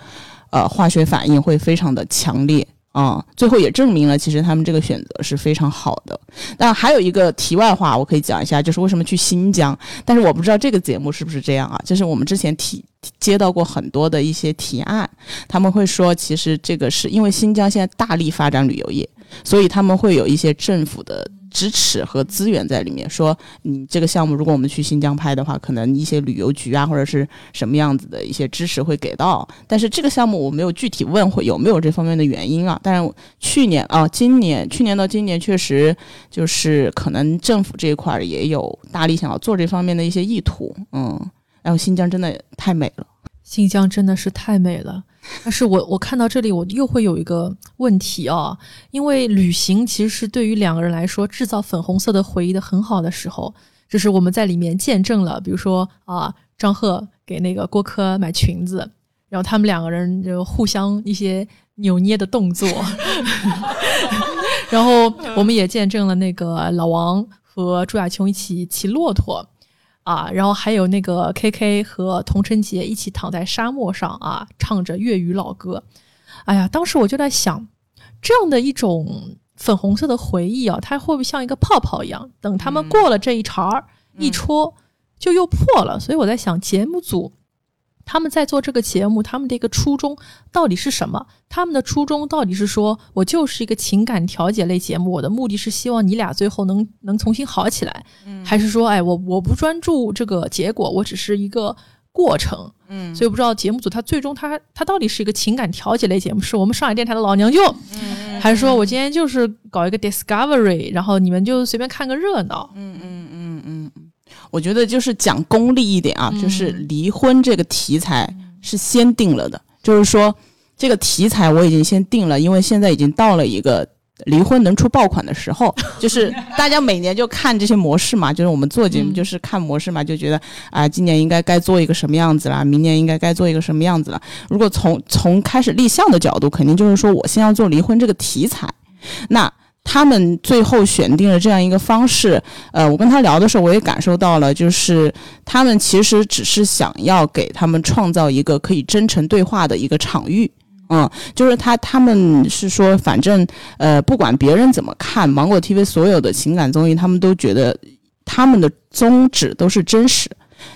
呃化学反应会非常的强烈。啊、最后也证明了，其实他们这个选择是非常好的。那还有一个题外话，我可以讲一下，就是为什么去新疆。但是我不知道这个节目是不是这样啊？就是我们之前提接到过很多的一些提案，他们会说，其实这个是因为新疆现在大力发展旅游业，所以他们会有一些政府的支持和资源在里面。说你这个项目，如果我们去新疆拍的话，可能一些旅游局啊，或者是什么样子的一些支持会给到。但是这个项目我没有具体问会有没有这方面的原因啊。但是去年啊，今年去年到今年确实就是可能政府这一块也有大力想要做这方面的一些意图，嗯。然后新疆真的太美了，新疆真的是太美了。但是我我看到这里，我又会有一个问题啊，因为旅行其实是对于两个人来说制造粉红色的回忆的很好的时候，就是我们在里面见证了，比如说啊，张赫给那个郭柯买裙子，然后他们两个人就互相一些扭捏的动作，然后我们也见证了那个老王和朱亚琼一起骑骆驼。啊，然后还有那个 K K 和童晨杰一起躺在沙漠上啊，唱着粤语老歌。哎呀，当时我就在想，这样的一种粉红色的回忆啊，它会不会像一个泡泡一样，等他们过了这一茬儿，一戳就又破了？所以我在想，节目组他们在做这个节目，他们的一个初衷到底是什么？他们的初衷到底是说我就是一个情感调解类节目，我的目的是希望你俩最后能能重新好起来，还是说，哎，我我不专注这个结果，我只是一个过程？嗯，所以不知道节目组他最终他他到底是一个情感调解类节目，是我们上海电台的老娘舅，还是说我今天就是搞一个 discovery，然后你们就随便看个热闹？嗯嗯嗯嗯，我觉得就是讲功利一点啊，就是离婚这个题材是先定了的，就是说这个题材我已经先定了，因为现在已经到了一个。离婚能出爆款的时候，就是大家每年就看这些模式嘛，就是我们做节目就是看模式嘛，就觉得啊，今年应该该做一个什么样子啦，明年应该该做一个什么样子了。如果从从开始立项的角度，肯定就是说我先要做离婚这个题材，那。他们最后选定了这样一个方式，呃，我跟他聊的时候，我也感受到了，就是他们其实只是想要给他们创造一个可以真诚对话的一个场域，嗯，就是他他们是说，反正呃，不管别人怎么看芒果 TV 所有的情感综艺，他们都觉得他们的宗旨都是真实。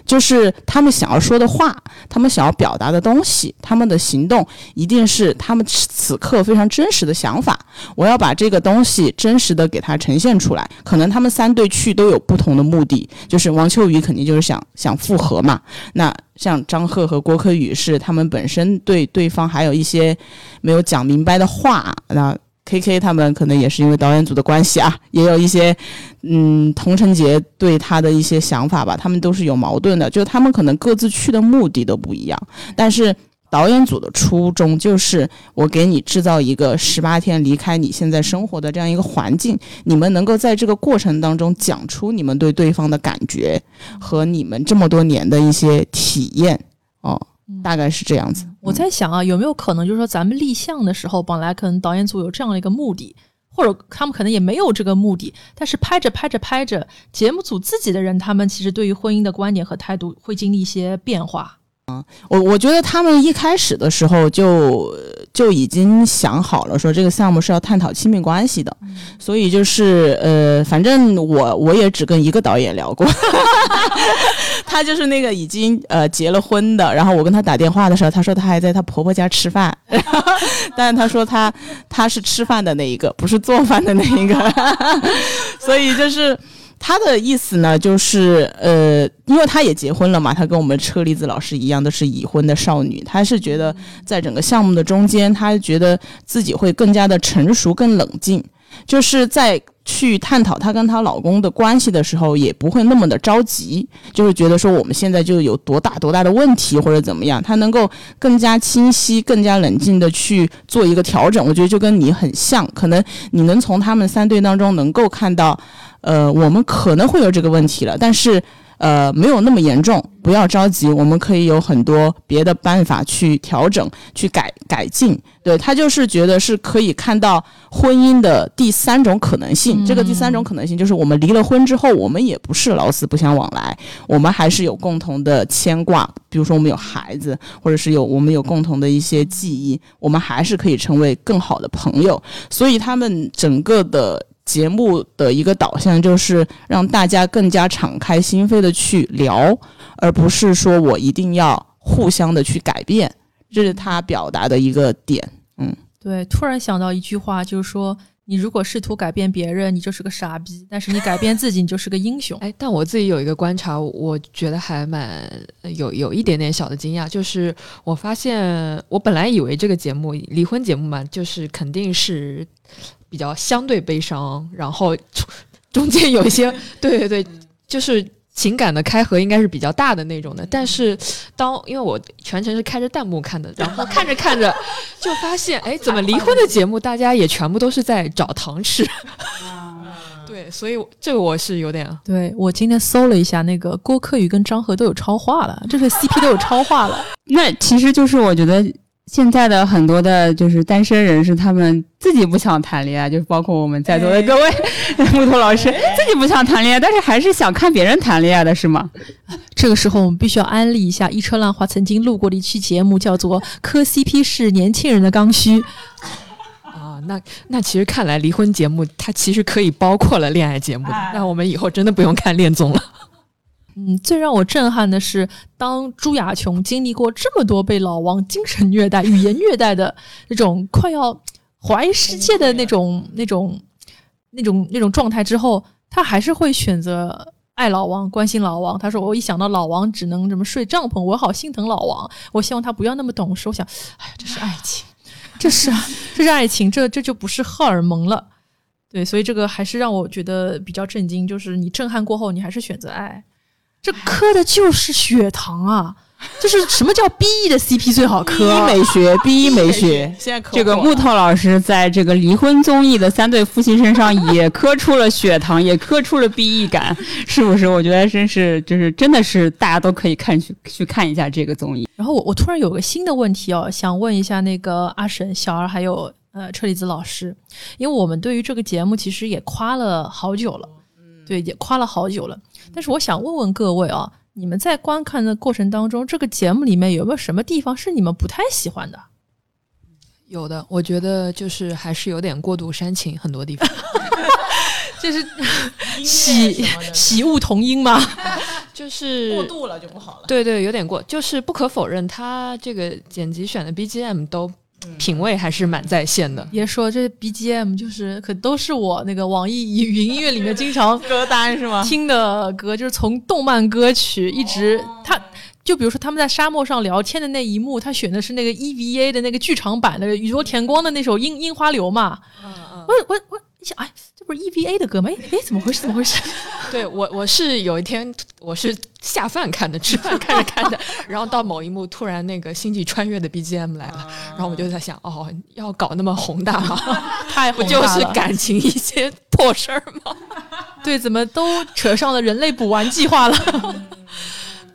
就是他们想要说的话，他们想要表达的东西，他们的行动一定是他们此刻非常真实的想法。我要把这个东西真实的给它呈现出来。可能他们三对去都有不同的目的，就是王秋雨肯定就是想想复合嘛。那像张赫和郭柯宇是他们本身对对方还有一些没有讲明白的话。那 K K 他们可能也是因为导演组的关系啊，也有一些嗯，童晨杰对他的一些想法吧，他们都是有矛盾的，就他们可能各自去的目的都不一样，但是导演组的初衷就是我给你制造一个十八天离开你现在生活的这样一个环境，你们能够在这个过程当中讲出你们对对方的感觉和你们这么多年的一些体验哦，大概是这样子。我在想啊，有没有可能就是说，咱们立项的时候，本来可能导演组有这样的一个目的，或者他们可能也没有这个目的，但是拍着拍着拍着，节目组自己的人，他们其实对于婚姻的观点和态度会经历一些变化。我我觉得他们一开始的时候就就已经想好了，说这个项目是要探讨亲密关系的，所以就是呃，反正我我也只跟一个导演聊过，他就是那个已经呃结了婚的，然后我跟他打电话的时候，他说他还在他婆婆家吃饭，但是他说他他是吃饭的那一个，不是做饭的那一个，所以就是。他的意思呢，就是呃，因为他也结婚了嘛，他跟我们车厘子老师一样，都是已婚的少女。他是觉得在整个项目的中间，他觉得自己会更加的成熟、更冷静，就是在去探讨她跟她老公的关系的时候，也不会那么的着急，就是觉得说我们现在就有多大多大的问题或者怎么样，她能够更加清晰、更加冷静的去做一个调整。我觉得就跟你很像，可能你能从他们三对当中能够看到，呃，我们可能会有这个问题了，但是。呃，没有那么严重，不要着急，我们可以有很多别的办法去调整、去改改进。对他就是觉得是可以看到婚姻的第三种可能性，这个第三种可能性就是我们离了婚之后，我们也不是老死不相往来，我们还是有共同的牵挂，比如说我们有孩子，或者是有我们有共同的一些记忆，我们还是可以成为更好的朋友。所以他们整个的。节目的一个导向就是让大家更加敞开心扉的去聊，而不是说我一定要互相的去改变，这是他表达的一个点。嗯，对，突然想到一句话，就是说你如果试图改变别人，你就是个傻逼；但是你改变自己，你就是个英雄。哎，但我自己有一个观察，我觉得还蛮有有一点点小的惊讶，就是我发现我本来以为这个节目离婚节目嘛，就是肯定是。比较相对悲伤，然后中间有一些，对对对，就是情感的开合应该是比较大的那种的。但是当因为我全程是开着弹幕看的，然后看着看着 就发现，哎，怎么离婚的节目大家也全部都是在找糖吃？对，所以这个我是有点。对我今天搜了一下，那个郭柯宇跟张赫都有超话了，这个 CP 都有超话了。那其实就是我觉得。现在的很多的就是单身人士，他们自己不想谈恋爱，就是包括我们在座的各位木头老师，自己不想谈恋爱，但是还是想看别人谈恋爱的是吗？这个时候我们必须要安利一下一车浪花曾经录过的一期节目，叫做《磕 CP 是年轻人的刚需》啊。那那其实看来离婚节目它其实可以包括了恋爱节目的，那我们以后真的不用看恋综了。嗯，最让我震撼的是，当朱亚琼经历过这么多被老王精神虐待、语言虐待的那种快要怀疑世界的那种、那种、那种、那种状态之后，她还是会选择爱老王、关心老王。他说：“我一想到老王只能怎么睡帐篷，我好心疼老王。我希望他不要那么懂事。我想，哎呀，这是爱情，这是这是爱情，这这就不是荷尔蒙了。对，所以这个还是让我觉得比较震惊，就是你震撼过后，你还是选择爱。”这磕的就是血糖啊！就是什么叫 B E 的 C P 最好磕美学，B E 美学。现在这个木头老师在这个离婚综艺的三对夫妻身上也磕出了血糖，也磕出了 B E 感，是不是？我觉得真是，就是真的是大家都可以看去去看一下这个综艺。然后我我突然有个新的问题哦，想问一下那个阿婶、小儿还有呃车厘子老师，因为我们对于这个节目其实也夸了好久了，对，也夸了好久了。但是我想问问各位啊，你们在观看的过程当中，这个节目里面有没有什么地方是你们不太喜欢的？有的，我觉得就是还是有点过度煽情，很多地方，就是喜喜恶同音嘛？就是过度了就不好了。对对，有点过，就是不可否认，他这个剪辑选的 BGM 都。品味还是蛮在线的。别说这 BGM，就是可都是我那个网易云音乐里面经常 歌单是吗？听的歌就是从动漫歌曲一直，他就比如说他们在沙漠上聊天的那一幕，他选的是那个 EVA 的那个剧场版的宇宙田光的那首《樱樱花流》嘛。嗯嗯。我我我想，哎。这不是 EVA 的歌吗？哎哎，怎么回事？怎么回事？对我，我是有一天我是下饭看的，吃饭看着看着，然后到某一幕，突然那个星际穿越的 BGM 来了，然后我就在想，哦，要搞那么宏大吗？太不就是感情一些破事儿吗？对，怎么都扯上了人类补完计划了？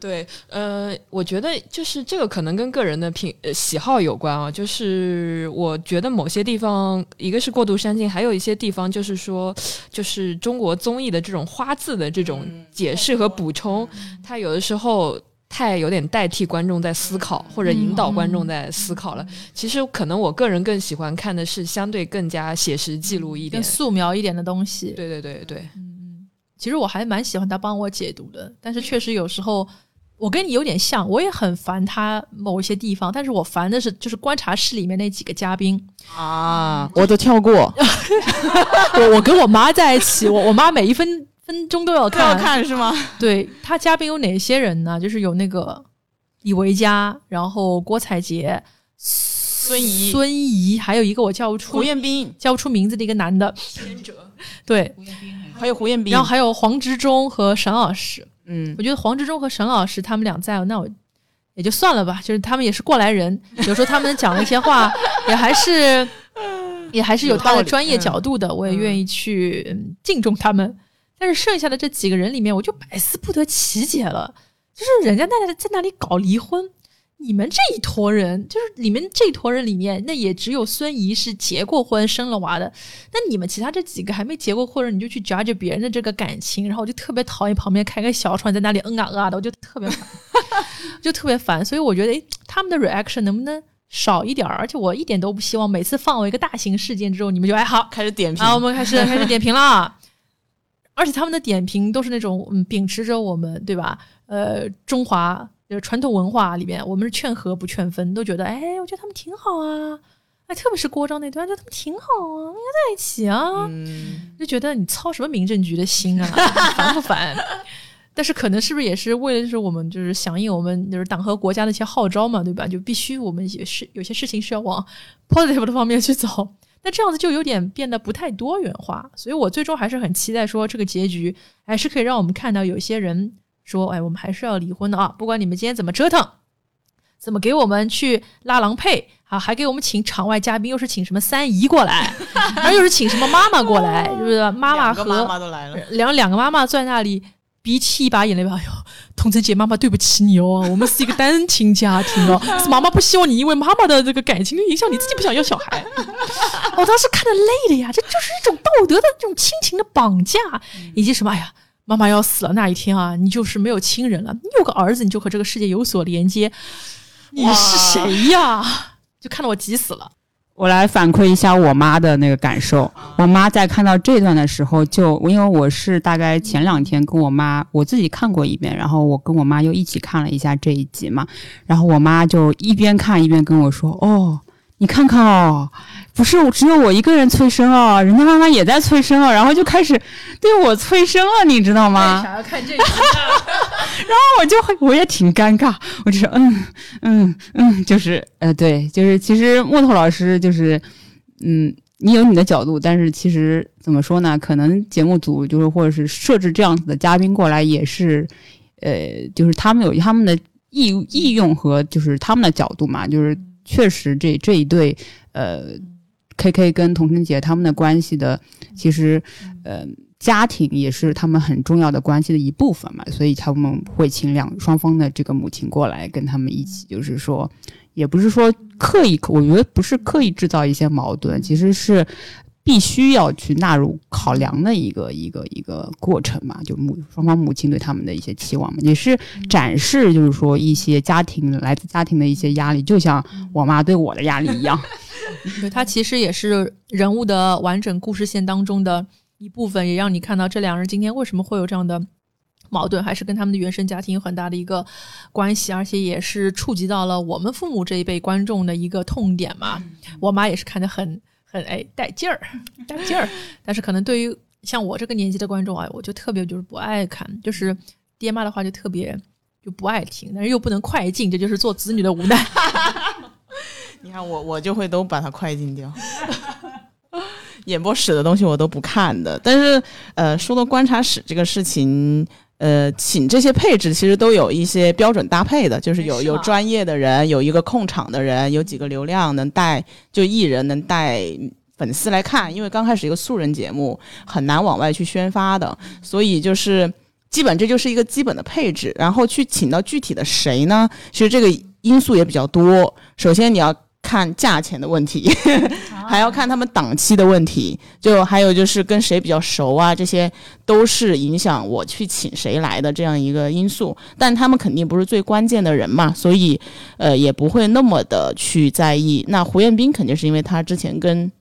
对，呃，我觉得就是这个可能跟个人的品喜好有关啊。就是我觉得某些地方，一个是过度煽情，还有一些地方就是说，就是中国综艺的这种花字的这种解释和补充，它有的时候太有点代替观众在思考，或者引导观众在思考了。其实可能我个人更喜欢看的是相对更加写实记录一点、素描一点的东西。对对对对，嗯嗯，其实我还蛮喜欢他帮我解读的，但是确实有时候。我跟你有点像，我也很烦他某一些地方，但是我烦的是就是观察室里面那几个嘉宾啊，我都跳过。我我跟我妈在一起，我我妈每一分分钟都要看，看是吗？对他嘉宾有哪些人呢？就是有那个李维嘉，然后郭采洁、孙怡、孙怡，还有一个我叫不出胡彦斌，叫不出名字的一个男的。对，还有胡彦斌，然后还有黄执中和沈老师。嗯我觉得黄执中和沈老师他们俩在，那我也就算了吧。就是他们也是过来人，有时候他们讲的一些话，也还是 也还是有他的专业角度的，我也愿意去嗯敬重他们。但是剩下的这几个人里面，我就百思不得其解了，就是人家在那在那里搞离婚。你们这一坨人，就是你们这一坨人里面，那也只有孙怡是结过婚、生了娃的。那你们其他这几个还没结过婚的，你就去 judge 别人的这个感情，然后我就特别讨厌旁边开个小窗在那里嗯啊嗯啊的，我就特别烦，就特别烦。所以我觉得，诶，他们的 reaction 能不能少一点儿？而且我一点都不希望每次放我一个大型事件之后，你们就哎好，开始点评好，我们开始开始点评了。而且他们的点评都是那种嗯，秉持着我们对吧？呃，中华就是传统文化里面，我们是劝和不劝分，都觉得哎，我觉得他们挺好啊。哎，特别是郭章那段，觉得他们挺好啊，应该在一起啊。嗯，就觉得你操什么民政局的心啊，烦不烦？但是可能是不是也是为了就是我们就是响应我们就是党和国家的一些号召嘛，对吧？就必须我们也是有些事情是要往 positive 的方面去走。那这样子就有点变得不太多元化，所以我最终还是很期待说这个结局还是可以让我们看到有些人说，哎，我们还是要离婚的啊！不管你们今天怎么折腾，怎么给我们去拉郎配啊，还给我们请场外嘉宾，又是请什么三姨过来，然后又是请什么妈妈过来，是不是？妈妈和两个妈妈都来了，两两个妈妈在那里鼻涕一把眼泪吧。哎呦，童晨姐妈妈对不起你哦，我们是一个单亲家庭哦，是妈妈不希望你因为妈妈的这个感情影响你自己不想要小孩。我当时看的累的呀，这就是一种道德的这种亲情的绑架，以及什么哎呀。妈妈要死了那一天啊，你就是没有亲人了。你有个儿子，你就和这个世界有所连接。你是谁呀？就看得我急死了。我来反馈一下我妈的那个感受。我妈在看到这段的时候就，因为我是大概前两天跟我妈我自己看过一遍，然后我跟我妈又一起看了一下这一集嘛，然后我妈就一边看一边跟我说：“哦，你看看哦，不是只有我一个人催生哦，人家妈妈也在催生哦。”然后就开始对我催生了，你知道吗？想要看这一 然后我就会，我也挺尴尬，我就说嗯嗯嗯，就是呃，对，就是其实木头老师就是嗯，你有你的角度，但是其实怎么说呢？可能节目组就是或者是设置这样子的嘉宾过来，也是呃，就是他们有他们的意意用和就是他们的角度嘛，就是确实这这一对呃，K K 跟童晨杰他们的关系的，其实呃。家庭也是他们很重要的关系的一部分嘛，所以他们会请两双方的这个母亲过来跟他们一起，就是说，也不是说刻意，我觉得不是刻意制造一些矛盾，其实是必须要去纳入考量的一个一个一个过程嘛，就母双方母亲对他们的一些期望嘛，也是展示就是说一些家庭来自家庭的一些压力，就像我妈对我的压力一样。对，它其实也是人物的完整故事线当中的。一部分也让你看到这两人今天为什么会有这样的矛盾，还是跟他们的原生家庭有很大的一个关系，而且也是触及到了我们父母这一辈观众的一个痛点嘛。我妈也是看得很很哎带劲儿，带劲儿。但是可能对于像我这个年纪的观众啊，我就特别就是不爱看，就是爹妈的话就特别就不爱听，但是又不能快进，这就是做子女的无奈。你看我我就会都把它快进掉。演播室的东西我都不看的，但是呃，说到观察室这个事情，呃，请这些配置其实都有一些标准搭配的，就是有有专业的人，有一个控场的人，有几个流量能带就艺人能带粉丝来看，因为刚开始一个素人节目很难往外去宣发的，所以就是基本这就是一个基本的配置，然后去请到具体的谁呢？其实这个因素也比较多，首先你要。看价钱的问题，还要看他们档期的问题，就还有就是跟谁比较熟啊，这些都是影响我去请谁来的这样一个因素。但他们肯定不是最关键的人嘛，所以呃也不会那么的去在意。那胡彦斌肯定是因为他之前跟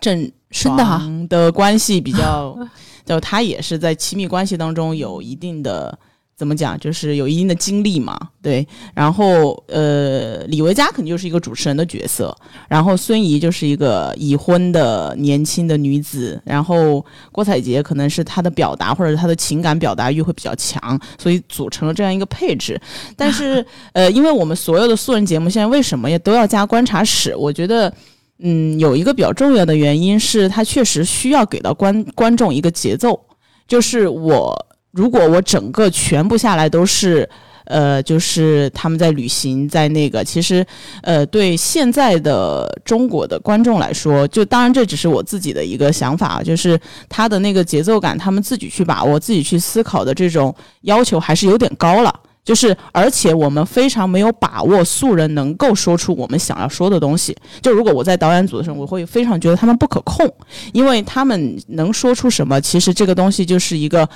郑爽的关系比较，就他也是在亲密关系当中有一定的。怎么讲？就是有一定的经历嘛，对。然后，呃，李维嘉肯定就是一个主持人的角色，然后孙怡就是一个已婚的年轻的女子，然后郭采洁可能是她的表达或者她的情感表达欲会比较强，所以组成了这样一个配置。但是，呃，因为我们所有的素人节目现在为什么也都要加观察室？我觉得。嗯，有一个比较重要的原因是，它确实需要给到观观众一个节奏，就是我如果我整个全部下来都是。呃，就是他们在旅行，在那个，其实，呃，对现在的中国的观众来说，就当然这只是我自己的一个想法，就是他的那个节奏感，他们自己去把握、自己去思考的这种要求还是有点高了。就是，而且我们非常没有把握素人能够说出我们想要说的东西。就如果我在导演组的时候，我会非常觉得他们不可控，因为他们能说出什么，其实这个东西就是一个。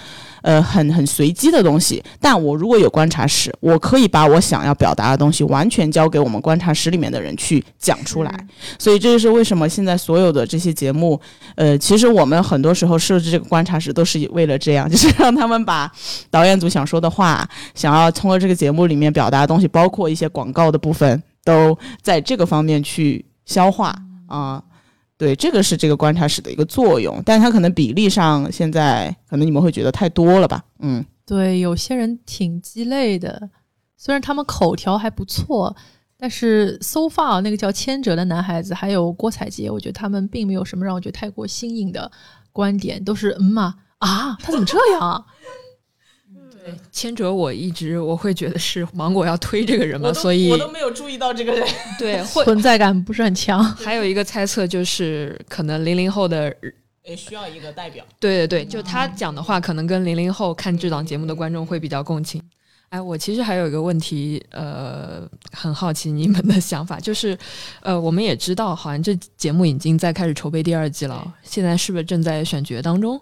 呃，很很随机的东西，但我如果有观察室，我可以把我想要表达的东西完全交给我们观察室里面的人去讲出来。所以这就是为什么现在所有的这些节目，呃，其实我们很多时候设置这个观察室都是为了这样，就是让他们把导演组想说的话，想要通过这个节目里面表达的东西，包括一些广告的部分，都在这个方面去消化啊。对，这个是这个观察室的一个作用，但是它可能比例上现在可能你们会觉得太多了吧？嗯，对，有些人挺鸡肋的，虽然他们口条还不错，但是 so far 那个叫千哲的男孩子，还有郭采洁，我觉得他们并没有什么让我觉得太过新颖的观点，都是嗯嘛啊，他怎么这样啊？千哲，我一直我会觉得是芒果要推这个人嘛，所以我都没有注意到这个人，对，存在感不是很强。还有一个猜测就是，可能零零后的也需要一个代表。对对对，就他讲的话，可能跟零零后看这档节目的观众会比较共情。哎，我其实还有一个问题，呃，很好奇你们的想法，就是，呃，我们也知道，好像这节目已经在开始筹备第二季了，现在是不是正在选角当中？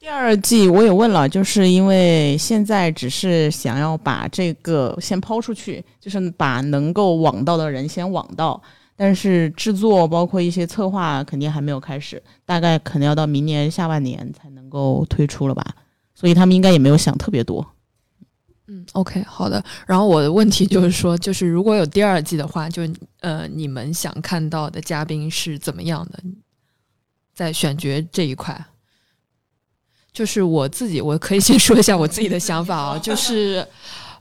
第二季我也问了，就是因为现在只是想要把这个先抛出去，就是把能够网到的人先网到，但是制作包括一些策划肯定还没有开始，大概可能要到明年下半年才能够推出了吧，所以他们应该也没有想特别多。嗯，OK，好的。然后我的问题就是说，就是如果有第二季的话，就呃，你们想看到的嘉宾是怎么样的，在选角这一块？就是我自己，我可以先说一下我自己的想法啊。就是，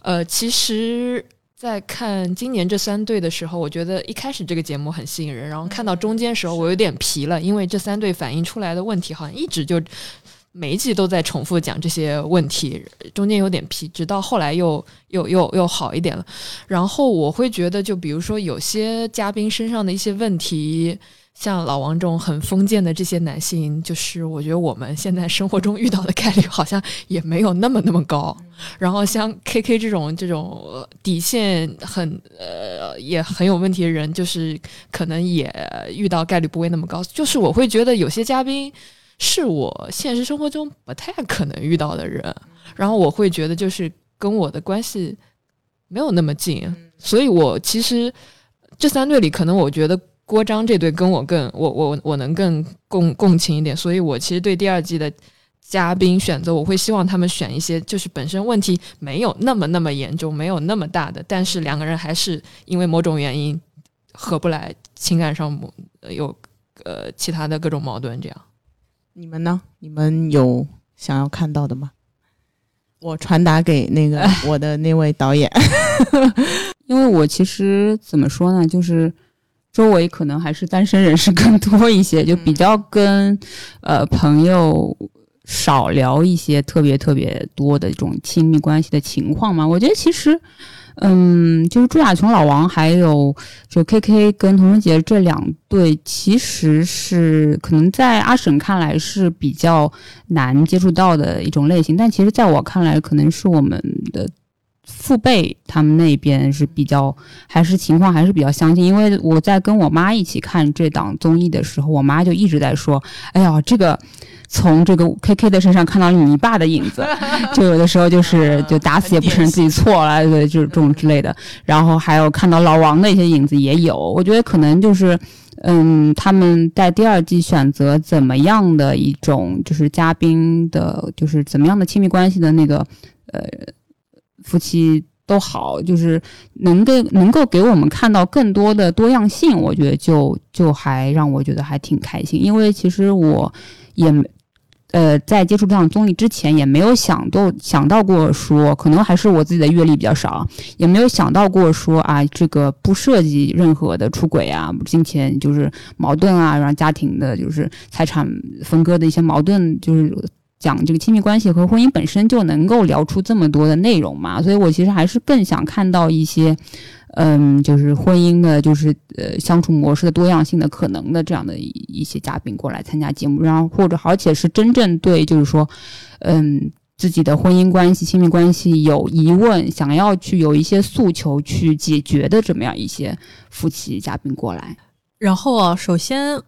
呃，其实，在看今年这三队的时候，我觉得一开始这个节目很吸引人，然后看到中间时候，我有点疲了，因为这三队反映出来的问题好像一直就每一季都在重复讲这些问题，中间有点疲，直到后来又又又又好一点了。然后我会觉得，就比如说有些嘉宾身上的一些问题。像老王这种很封建的这些男性，就是我觉得我们现在生活中遇到的概率好像也没有那么那么高。然后像 K K 这种这种底线很呃也很有问题的人，就是可能也遇到概率不会那么高。就是我会觉得有些嘉宾是我现实生活中不太可能遇到的人，然后我会觉得就是跟我的关系没有那么近，所以我其实这三对里可能我觉得。郭章这对跟我更我我我能更共共情一点，所以我其实对第二季的嘉宾选择，我会希望他们选一些就是本身问题没有那么那么严重，没有那么大的，但是两个人还是因为某种原因合不来，情感上有呃其他的各种矛盾这样。你们呢？你们有想要看到的吗？我传达给那个 我的那位导演，因为我其实怎么说呢，就是。周围可能还是单身人士更多一些，就比较跟呃朋友少聊一些特别特别多的这种亲密关系的情况嘛。我觉得其实，嗯，就是朱亚琼、老王还有就 K K 跟童文杰这两对，其实是可能在阿婶看来是比较难接触到的一种类型，但其实在我看来，可能是我们的。父辈他们那边是比较，还是情况还是比较相近。因为我在跟我妈一起看这档综艺的时候，我妈就一直在说：“哎呀，这个从这个 K K 的身上看到你爸的影子，就有的时候就是就打死也不承认自己错了，对，就是这种之类的。然后还有看到老王的一些影子也有。我觉得可能就是，嗯，他们在第二季选择怎么样的一种就是嘉宾的，就是怎么样的亲密关系的那个，呃。”夫妻都好，就是能给能够给我们看到更多的多样性，我觉得就就还让我觉得还挺开心。因为其实我也呃，在接触这档综艺之前，也没有想到想到过说，可能还是我自己的阅历比较少，也没有想到过说啊，这个不涉及任何的出轨啊、金钱就是矛盾啊，让家庭的就是财产分割的一些矛盾，就是讲这个亲密关系和婚姻本身就能够聊出这么多的内容嘛。所以我其实还是更想看到一些。嗯，就是婚姻的，就是呃相处模式的多样性的可能的这样的一些嘉宾过来参加节目，然后或者而且是真正对，就是说，嗯，自己的婚姻关系、亲密关系有疑问，想要去有一些诉求去解决的这么样一些夫妻嘉宾过来。然后啊，首先。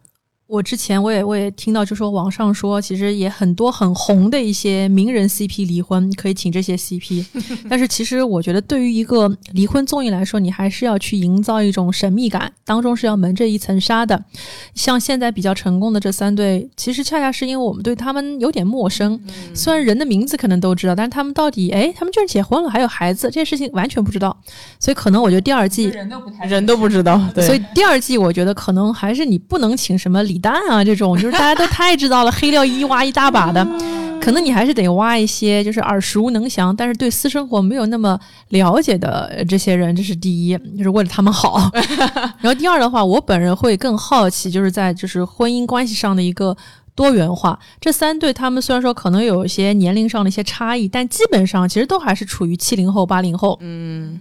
我之前我也我也听到，就说网上说，其实也很多很红的一些名人 CP 离婚，可以请这些 CP。但是其实我觉得，对于一个离婚综艺来说，你还是要去营造一种神秘感，当中是要蒙着一层纱的。像现在比较成功的这三对，其实恰恰是因为我们对他们有点陌生，虽然人的名字可能都知道，但是他们到底，哎，他们居然结婚了，还有孩子，这件事情完全不知道。所以可能我觉得第二季人都不太人都不知道，对所以第二季我觉得可能还是你不能请什么李。蛋啊，这种就是大家都太知道了，黑料一挖一大把的，可能你还是得挖一些就是耳熟能详，但是对私生活没有那么了解的这些人，这是第一，就是为了他们好。然后第二的话，我本人会更好奇，就是在就是婚姻关系上的一个多元化。这三对他们虽然说可能有一些年龄上的一些差异，但基本上其实都还是处于七零后、八零后。嗯。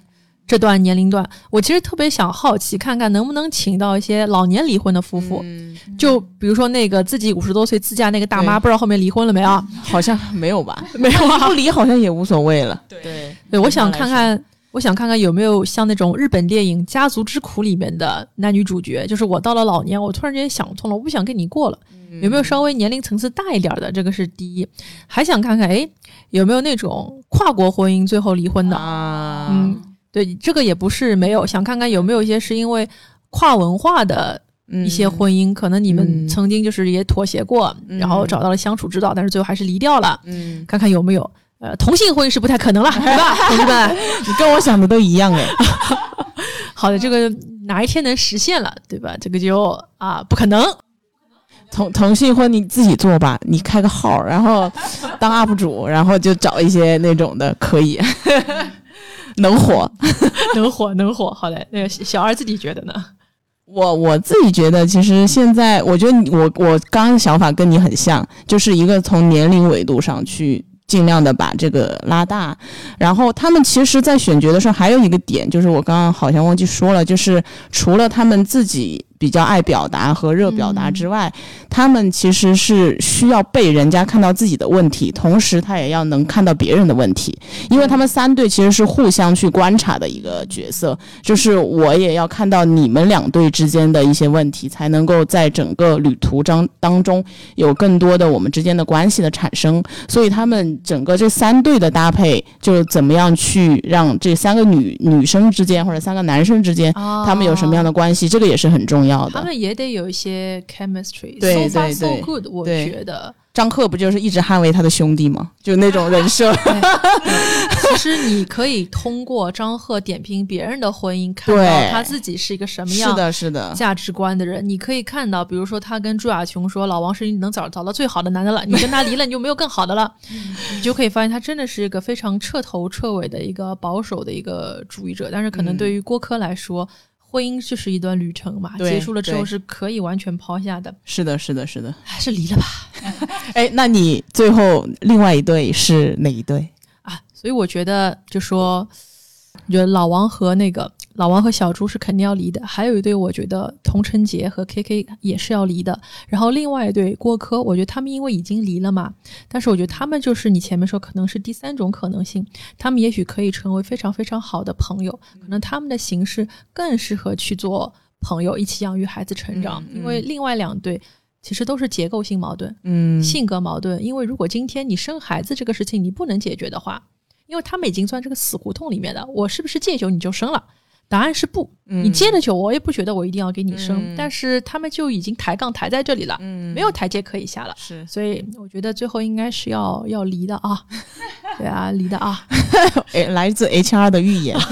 这段年龄段，我其实特别想好奇，看看能不能请到一些老年离婚的夫妇，就比如说那个自己五十多岁自驾那个大妈，不知道后面离婚了没啊？好像没有吧？没有啊，不离好像也无所谓了。对对，我想看看，我想看看有没有像那种日本电影《家族之苦》里面的男女主角，就是我到了老年，我突然间想通了，我不想跟你过了，有没有稍微年龄层次大一点的？这个是第一，还想看看，哎，有没有那种跨国婚姻最后离婚的啊？嗯。对，这个也不是没有，想看看有没有一些是因为跨文化的一些婚姻，可能你们曾经就是也妥协过，然后找到了相处之道，但是最后还是离掉了。嗯，看看有没有，呃，同性婚姻是不太可能了，对吧，同志们？你跟我想的都一样哎。好的，这个哪一天能实现了，对吧？这个就啊，不可能。同同性婚你自己做吧，你开个号，然后当 UP 主，然后就找一些那种的，可以。能火，能火，能火。好嘞，那个小二自己觉得呢？我我自己觉得，其实现在我觉得我我刚刚想法跟你很像，就是一个从年龄维度上去尽量的把这个拉大。然后他们其实，在选角的时候还有一个点，就是我刚刚好像忘记说了，就是除了他们自己。比较爱表达和热表达之外，他们其实是需要被人家看到自己的问题，同时他也要能看到别人的问题，因为他们三队其实是互相去观察的一个角色，就是我也要看到你们两队之间的一些问题，才能够在整个旅途当当中有更多的我们之间的关系的产生。所以他们整个这三队的搭配，就是怎么样去让这三个女女生之间或者三个男生之间，他们有什么样的关系，这个也是很重要。他们也得有一些 chemistry，对对对，good，我觉得张赫不就是一直捍卫他的兄弟吗？就那种人设。其实你可以通过张赫点评别人的婚姻，看到他自己是一个什么样的是的价值观的人。你可以看到，比如说他跟朱亚琼说：“老王是你能找找到最好的男的了，你跟他离了，你就没有更好的了。”你就可以发现，他真的是一个非常彻头彻尾的一个保守的一个主义者。但是可能对于郭柯来说，婚姻就是一段旅程嘛，结束了之后是可以完全抛下的。是的，是的，是的，还是离了吧。哎，那你最后另外一对是哪一对啊？所以我觉得，就说，你觉得老王和那个。老王和小朱是肯定要离的，还有一对，我觉得童晨杰和 K K 也是要离的。然后另外一对郭柯，我觉得他们因为已经离了嘛，但是我觉得他们就是你前面说可能是第三种可能性，他们也许可以成为非常非常好的朋友，可能他们的形式更适合去做朋友，一起养育孩子成长。因为另外两对其实都是结构性矛盾，嗯，性格矛盾。因为如果今天你生孩子这个事情你不能解决的话，因为他们已经钻这个死胡同里面的，我是不是戒酒你就生了？答案是不，你接的酒，我也不觉得我一定要给你生，但是他们就已经抬杠抬在这里了，嗯没有台阶可以下了，是，所以我觉得最后应该是要要离的啊。对啊，离的啊，哎，来自 HR 的预言。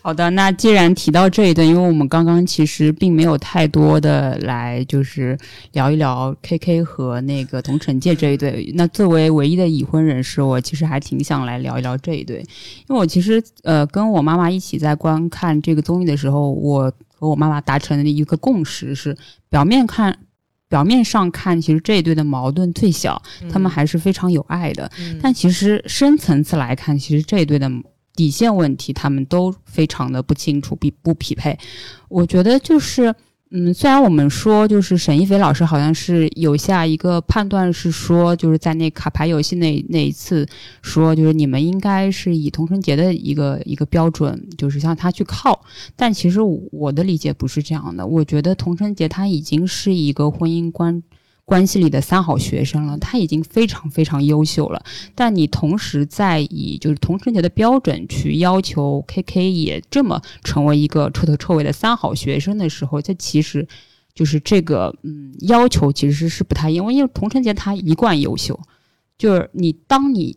好的，那既然提到这一段，因为我们刚刚其实并没有太多的来就是聊一聊 KK 和那个童晨界这一对。那作为唯一的已婚人士，我其实还挺想来聊一聊这一对，因为我其实呃跟我妈妈一起在观看这个综艺的时候，我和我妈妈达成的一个共识是，表面看。表面上看，其实这一对的矛盾最小，他们还是非常有爱的。但其实深层次来看，其实这一对的底线问题，他们都非常的不清楚，比不匹配。我觉得就是。嗯，虽然我们说就是沈一菲老师好像是有下一个判断是说，就是在那卡牌游戏那那一次说，就是你们应该是以童承杰的一个一个标准，就是向他去靠。但其实我的理解不是这样的，我觉得童承杰他已经是一个婚姻观。关系里的三好学生了，他已经非常非常优秀了。但你同时在以就是同城节的标准去要求 K K 也这么成为一个彻头彻尾的三好学生的时候，这其实就是这个嗯要求其实是不太因为因为同城节他一贯优秀，就是你当你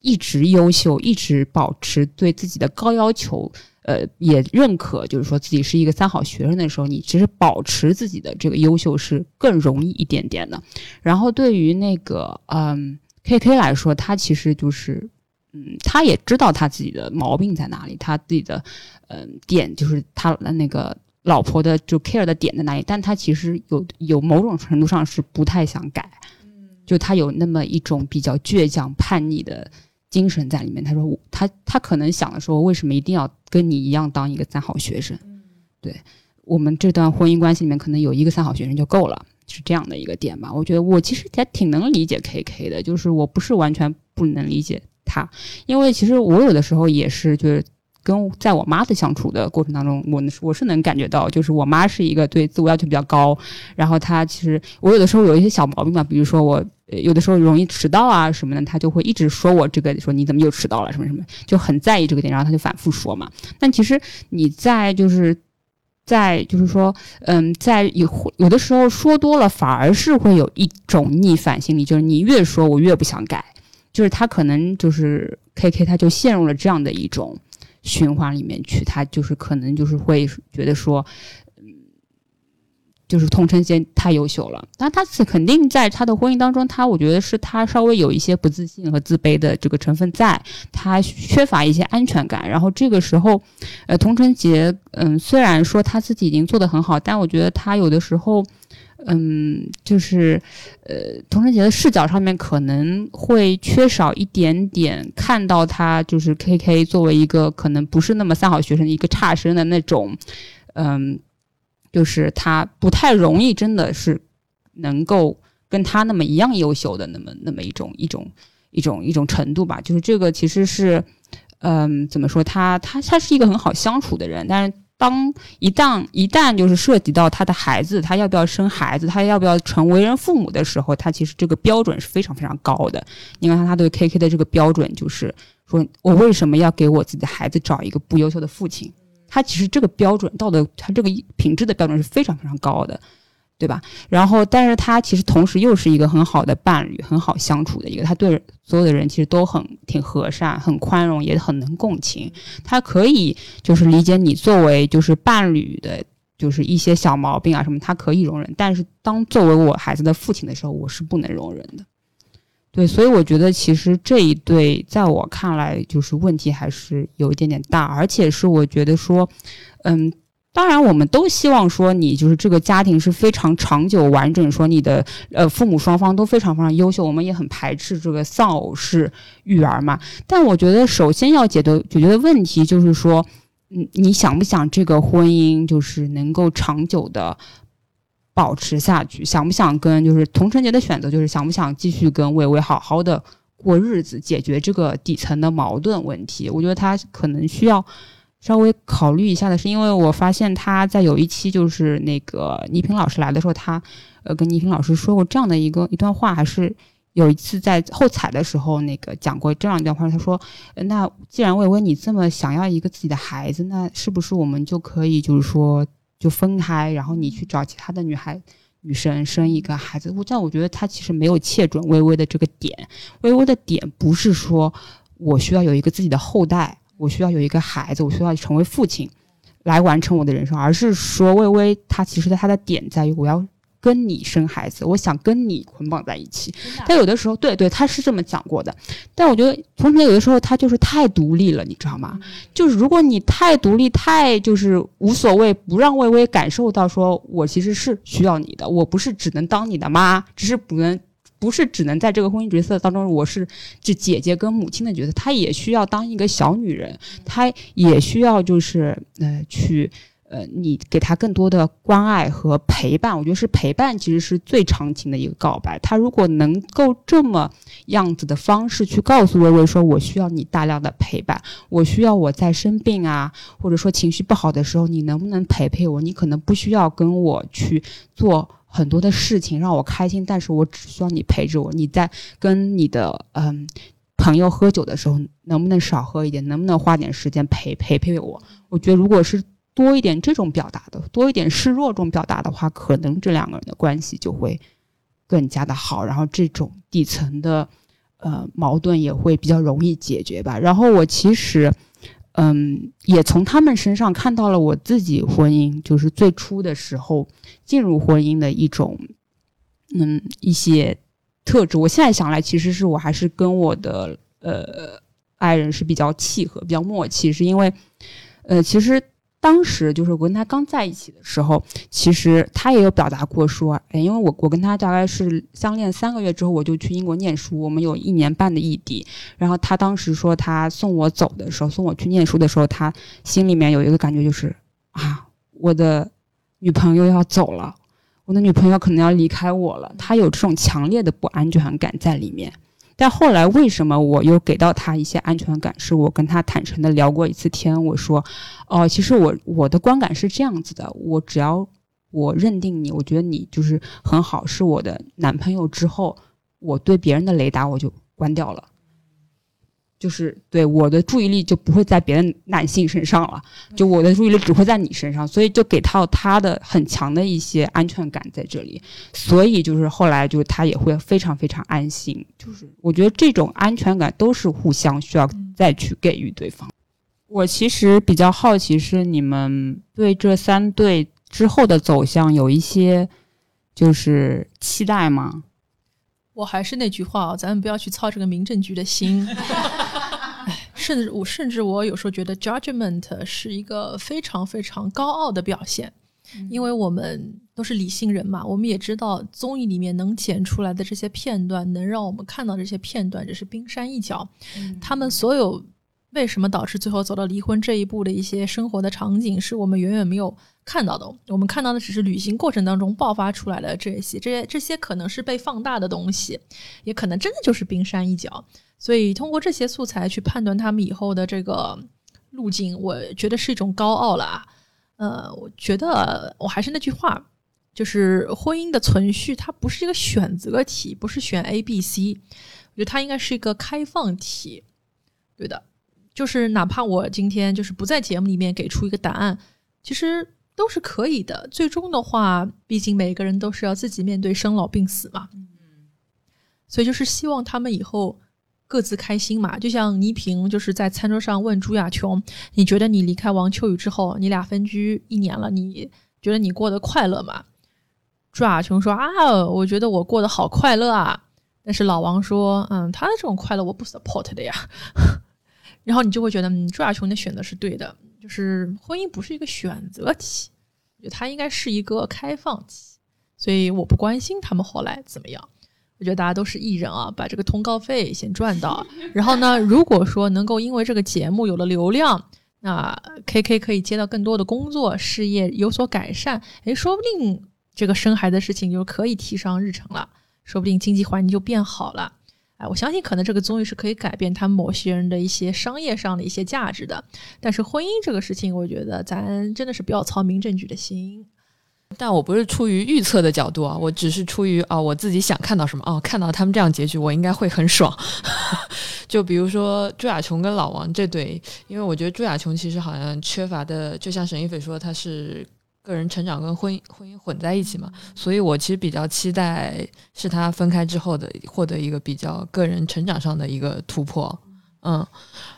一直优秀，一直保持对自己的高要求。呃，也认可，就是说自己是一个三好学生的时候，你其实保持自己的这个优秀是更容易一点点的。然后对于那个嗯 K K 来说，他其实就是嗯，他也知道他自己的毛病在哪里，他自己的嗯点就是他的那个老婆的就 care 的点在哪里，但他其实有有某种程度上是不太想改，就他有那么一种比较倔强叛逆的。精神在里面。他说：“我他他可能想的说，为什么一定要跟你一样当一个三好学生？对我们这段婚姻关系里面，可能有一个三好学生就够了，是这样的一个点吧。我觉得我其实还挺能理解 K K 的，就是我不是完全不能理解他，因为其实我有的时候也是就是。”跟在我妈的相处的过程当中，我我是能感觉到，就是我妈是一个对自我要求比较高，然后她其实我有的时候有一些小毛病嘛，比如说我有的时候容易迟到啊什么的，她就会一直说我这个说你怎么又迟到了什么什么，就很在意这个点，然后她就反复说嘛。但其实你在就是在就是说，嗯，在有有的时候说多了，反而是会有一种逆反心理，就是你越说我越不想改，就是他可能就是 K K 他就陷入了这样的一种。循环里面去，他就是可能就是会觉得说，嗯，就是童承贤太优秀了，但他是肯定在他的婚姻当中，他我觉得是他稍微有一些不自信和自卑的这个成分在，他缺乏一些安全感。然后这个时候，呃，童承杰，嗯，虽然说他自己已经做得很好，但我觉得他有的时候。嗯，就是，呃，童承杰的视角上面可能会缺少一点点看到他就是 K K 作为一个可能不是那么三好学生的一个差生的那种，嗯，就是他不太容易真的是能够跟他那么一样优秀的那么那么一种一种一种一种程度吧。就是这个其实是，嗯，怎么说他他他是一个很好相处的人，但是。当一旦一旦就是涉及到他的孩子，他要不要生孩子，他要不要成为人父母的时候，他其实这个标准是非常非常高的。你看他对 K K 的这个标准，就是说我为什么要给我自己的孩子找一个不优秀的父亲？他其实这个标准道德，他这个品质的标准是非常非常高的。对吧？然后，但是他其实同时又是一个很好的伴侣，很好相处的一个。他对所有的人其实都很挺和善，很宽容，也很能共情。他可以就是理解你作为就是伴侣的，就是一些小毛病啊什么，他可以容忍。但是当作为我孩子的父亲的时候，我是不能容忍的。对，所以我觉得其实这一对在我看来就是问题还是有一点点大，而且是我觉得说，嗯。当然，我们都希望说你就是这个家庭是非常长久完整，说你的呃父母双方都非常非常优秀。我们也很排斥这个丧偶式育儿嘛。但我觉得首先要解决解决的问题就是说，嗯，你想不想这个婚姻就是能够长久的保持下去？想不想跟就是童承杰的选择就是想不想继续跟伟伟好好的过日子，解决这个底层的矛盾问题？我觉得他可能需要。稍微考虑一下的是，因为我发现他在有一期就是那个倪萍老师来的时候，他呃跟倪萍老师说过这样的一个一段话，还是有一次在后采的时候那个讲过这样一段话。他说：“那既然魏巍你这么想要一个自己的孩子，那是不是我们就可以就是说就分开，然后你去找其他的女孩女生生一个孩子，我但我觉得他其实没有切准微微的这个点。微微的点不是说我需要有一个自己的后代，我需要有一个孩子，我需要成为父亲来完成我的人生，而是说微微她其实她的点在于我要。跟你生孩子，我想跟你捆绑在一起。但有的时候，对对，他是这么讲过的。但我觉得，从前有的时候他就是太独立了，你知道吗？就是如果你太独立，太就是无所谓，不让微微感受到说我其实是需要你的，我不是只能当你的妈，只是不能，不是只能在这个婚姻角色当中，我是这姐姐跟母亲的角色，她也需要当一个小女人，她也需要就是呃去。呃，你给她更多的关爱和陪伴，我觉得是陪伴，其实是最长情的一个告白。她如果能够这么样子的方式去告诉微微说：“我需要你大量的陪伴，我需要我在生病啊，或者说情绪不好的时候，你能不能陪陪我？你可能不需要跟我去做很多的事情让我开心，但是我只需要你陪着我。你在跟你的嗯朋友喝酒的时候，能不能少喝一点？能不能花点时间陪陪陪我？我觉得如果是。多一点这种表达的，多一点示弱这种表达的话，可能这两个人的关系就会更加的好，然后这种底层的呃矛盾也会比较容易解决吧。然后我其实嗯也从他们身上看到了我自己婚姻就是最初的时候进入婚姻的一种嗯一些特质。我现在想来，其实是我还是跟我的呃爱人是比较契合、比较默契，是因为呃其实。当时就是我跟他刚在一起的时候，其实他也有表达过说，哎，因为我我跟他大概是相恋三个月之后，我就去英国念书，我们有一年半的异地。然后他当时说，他送我走的时候，送我去念书的时候，他心里面有一个感觉，就是啊，我的女朋友要走了，我的女朋友可能要离开我了，他有这种强烈的不安全感在里面。但后来为什么我又给到他一些安全感？是我跟他坦诚的聊过一次天，我说，哦，其实我我的观感是这样子的，我只要我认定你，我觉得你就是很好，是我的男朋友之后，我对别人的雷达我就关掉了。就是对我的注意力就不会在别的男性身上了，就我的注意力只会在你身上，所以就给到他的很强的一些安全感在这里，所以就是后来就他也会非常非常安心，就是我觉得这种安全感都是互相需要再去给予对方。我其实比较好奇是你们对这三对之后的走向有一些就是期待吗？我还是那句话啊，咱们不要去操这个民政局的心。甚至我甚至我有时候觉得，judgment 是一个非常非常高傲的表现，因为我们都是理性人嘛，我们也知道综艺里面能剪出来的这些片段，能让我们看到这些片段，只是冰山一角。他们所有为什么导致最后走到离婚这一步的一些生活的场景，是我们远远没有看到的。我们看到的只是旅行过程当中爆发出来的这些，这些这些可能是被放大的东西，也可能真的就是冰山一角。所以，通过这些素材去判断他们以后的这个路径，我觉得是一种高傲了啊。呃，我觉得我还是那句话，就是婚姻的存续，它不是一个选择题，不是选 A、B、C，我觉得它应该是一个开放题。对的，就是哪怕我今天就是不在节目里面给出一个答案，其实都是可以的。最终的话，毕竟每个人都是要自己面对生老病死嘛。嗯，所以就是希望他们以后。各自开心嘛，就像倪萍就是在餐桌上问朱亚琼：“你觉得你离开王秋雨之后，你俩分居一年了，你觉得你过得快乐吗？”朱亚琼说：“啊，我觉得我过得好快乐啊。”但是老王说：“嗯，他的这种快乐我不 support 的呀。”然后你就会觉得，嗯，朱亚琼的选择是对的，就是婚姻不是一个选择题，觉得它应该是一个开放期，所以我不关心他们后来怎么样。我觉得大家都是艺人啊，把这个通告费先赚到。然后呢，如果说能够因为这个节目有了流量，那 K K 可以接到更多的工作，事业有所改善，诶，说不定这个生孩子的事情就可以提上日程了，说不定经济环境就变好了。我相信可能这个综艺是可以改变他某些人的一些商业上的一些价值的。但是婚姻这个事情，我觉得咱真的是不要操民政局的心。但我不是出于预测的角度啊，我只是出于啊我自己想看到什么哦，看到他们这样结局，我应该会很爽。就比如说朱亚琼跟老王这对，因为我觉得朱亚琼其实好像缺乏的，就像沈一斐说，他是个人成长跟婚姻婚姻混在一起嘛，所以我其实比较期待是他分开之后的获得一个比较个人成长上的一个突破，嗯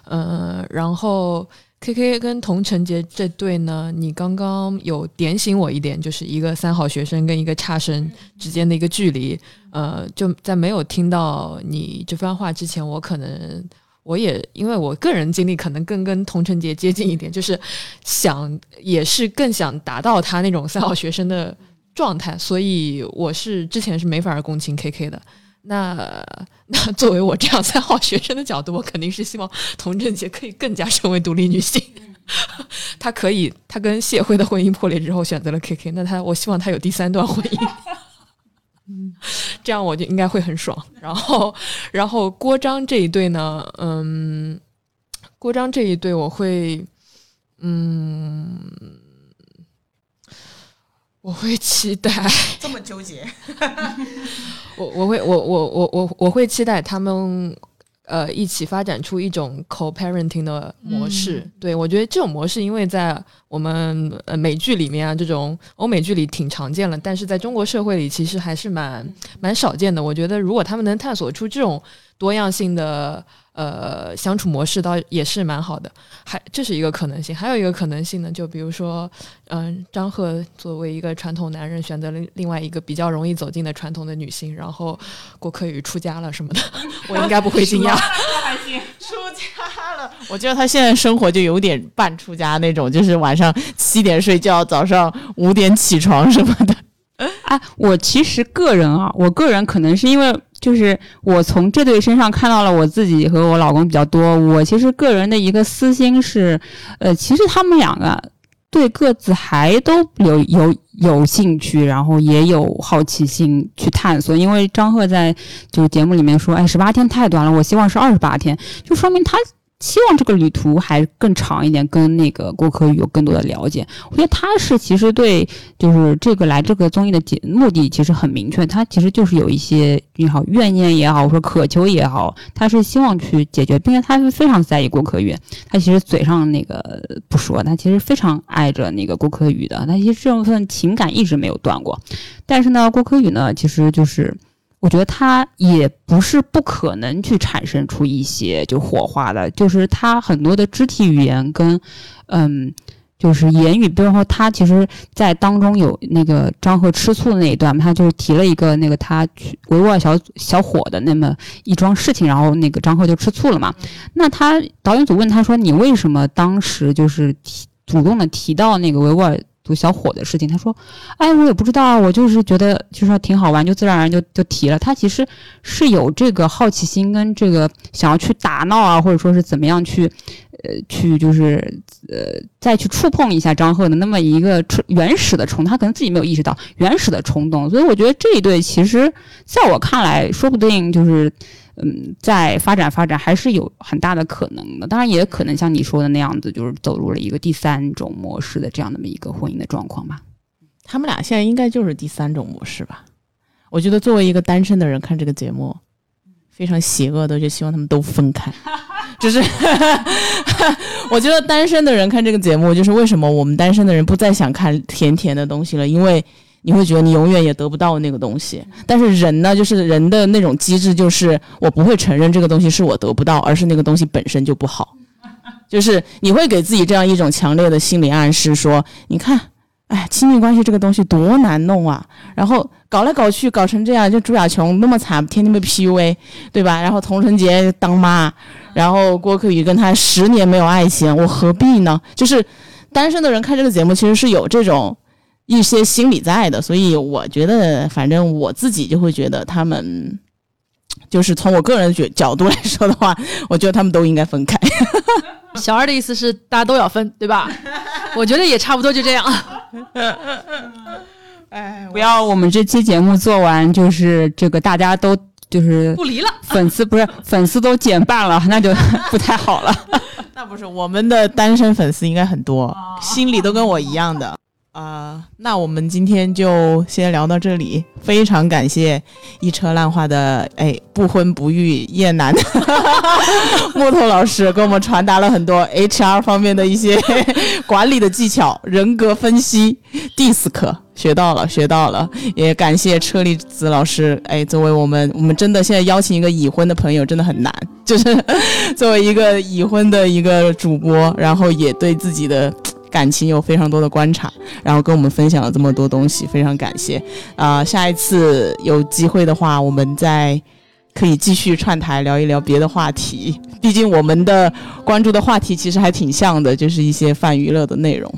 呃，然后 K K 跟童晨杰这对呢，你刚刚有点醒我一点，就是一个三好学生跟一个差生之间的一个距离，呃，就在没有听到你这番话之前，我可能。我也因为我个人经历可能更跟童晨杰接近一点，就是想也是更想达到他那种三好学生的状态，所以我是之前是没法共情 K K 的。那 那作为我这样三好学生的角度，我肯定是希望童晨杰可以更加成为独立女性。她可以，她跟谢辉的婚姻破裂之后选择了 K K，那她我希望她有第三段婚姻。嗯，这样我就应该会很爽。然后，然后郭章这一对呢，嗯，郭章这一对我会，嗯，我会期待。这么纠结？我我会我我我我我会期待他们。呃，一起发展出一种 co-parenting 的模式，对我觉得这种模式，因为在我们呃美剧里面啊，这种欧美剧里挺常见了，但是在中国社会里其实还是蛮蛮少见的。我觉得如果他们能探索出这种多样性的。呃，相处模式倒也是蛮好的，还这是一个可能性。还有一个可能性呢，就比如说，嗯，张赫作为一个传统男人，选择了另外一个比较容易走进的传统的女性，然后郭可宇出家了什么的，我应该不会惊讶。还行，出家了。我觉得他现在生活就有点半出家那种，就是晚上七点睡觉，早上五点起床什么的。我其实个人啊，我个人可能是因为。就是我从这对身上看到了我自己和我老公比较多。我其实个人的一个私心是，呃，其实他们两个对各自还都有有有兴趣，然后也有好奇心去探索。因为张赫在就节目里面说，哎，十八天太短了，我希望是二十八天，就说明他。希望这个旅途还更长一点，跟那个郭柯宇有更多的了解。我觉得他是其实对，就是这个来这个综艺的节目的其实很明确，他其实就是有一些也好怨念也好，说渴求也好，他是希望去解决，并且他是非常在意郭柯宇。他其实嘴上那个不说，他其实非常爱着那个郭柯宇的，他其实这份情感一直没有断过。但是呢，郭柯宇呢，其实就是。我觉得他也不是不可能去产生出一些就火花的，就是他很多的肢体语言跟，嗯，就是言语，比如说他其实，在当中有那个张赫吃醋的那一段，他就是提了一个那个他去维吾尔小小伙的那么一桩事情，然后那个张赫就吃醋了嘛。那他导演组问他说：“你为什么当时就是提主动的提到那个维吾尔？”读小伙的事情，他说：“哎，我也不知道，我就是觉得就是挺好玩，就自然而然就就提了。他其实是有这个好奇心跟这个想要去打闹啊，或者说是怎么样去，呃，去就是呃再去触碰一下张赫的那么一个原始的冲，他可能自己没有意识到原始的冲动。所以我觉得这一对其实在我看来，说不定就是。”嗯，在发展发展还是有很大的可能的，当然也可能像你说的那样子，就是走入了一个第三种模式的这样的么一个婚姻的状况吧。他们俩现在应该就是第三种模式吧？我觉得作为一个单身的人看这个节目，非常邪恶的，就希望他们都分开。就是 我觉得单身的人看这个节目，就是为什么我们单身的人不再想看甜甜的东西了？因为你会觉得你永远也得不到那个东西，但是人呢，就是人的那种机制，就是我不会承认这个东西是我得不到，而是那个东西本身就不好。就是你会给自己这样一种强烈的心理暗示，说你看，哎，亲密关系这个东西多难弄啊，然后搞来搞去搞成这样，就朱亚琼那么惨，天天被 PUA，对吧？然后童晨杰当妈，然后郭可宇跟他十年没有爱情，我何必呢？就是单身的人看这个节目，其实是有这种。一些心理在的，所以我觉得，反正我自己就会觉得他们，就是从我个人角角度来说的话，我觉得他们都应该分开。小二的意思是大家都要分，对吧？我觉得也差不多就这样。哎，不要我们这期节目做完，就是这个大家都就是不离了，粉丝不是粉丝都减半了，那就不太好了。那不是我们的单身粉丝应该很多，心里都跟我一样的。啊、那我们今天就先聊到这里。非常感谢一车烂话的哎不婚不育厌男 木头老师给我们传达了很多 HR 方面的一些 管理的技巧、人格分析、DISC 学到了，学到了。也感谢车厘子老师，哎，作为我们我们真的现在邀请一个已婚的朋友真的很难，就是作为一个已婚的一个主播，然后也对自己的。感情有非常多的观察，然后跟我们分享了这么多东西，非常感谢。啊、下一次有机会的话，我们再可以继续串台聊一聊别的话题。毕竟我们的关注的话题其实还挺像的，就是一些泛娱乐的内容。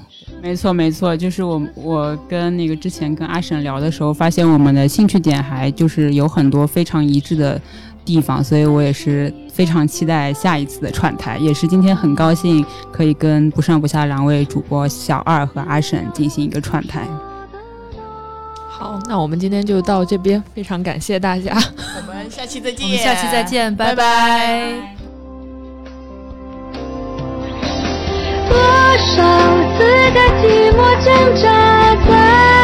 没错，没错，就是我我跟那个之前跟阿沈聊的时候，发现我们的兴趣点还就是有很多非常一致的地方，所以我也是非常期待下一次的串台，也是今天很高兴可以跟不上不下两位主播小二和阿婶进行一个串台。好，那我们今天就到这边，非常感谢大家。我们下期再见我们下期再见，拜拜拜多少次的寂寞挣扎在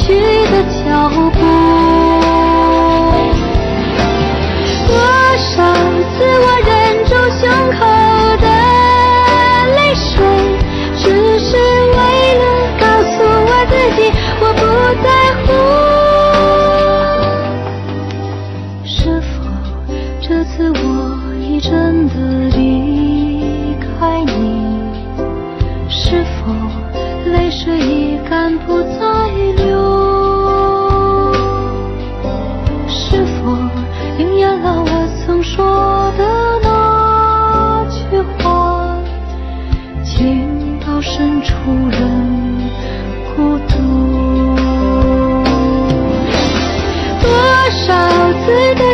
去的脚步。人孤独。多少次的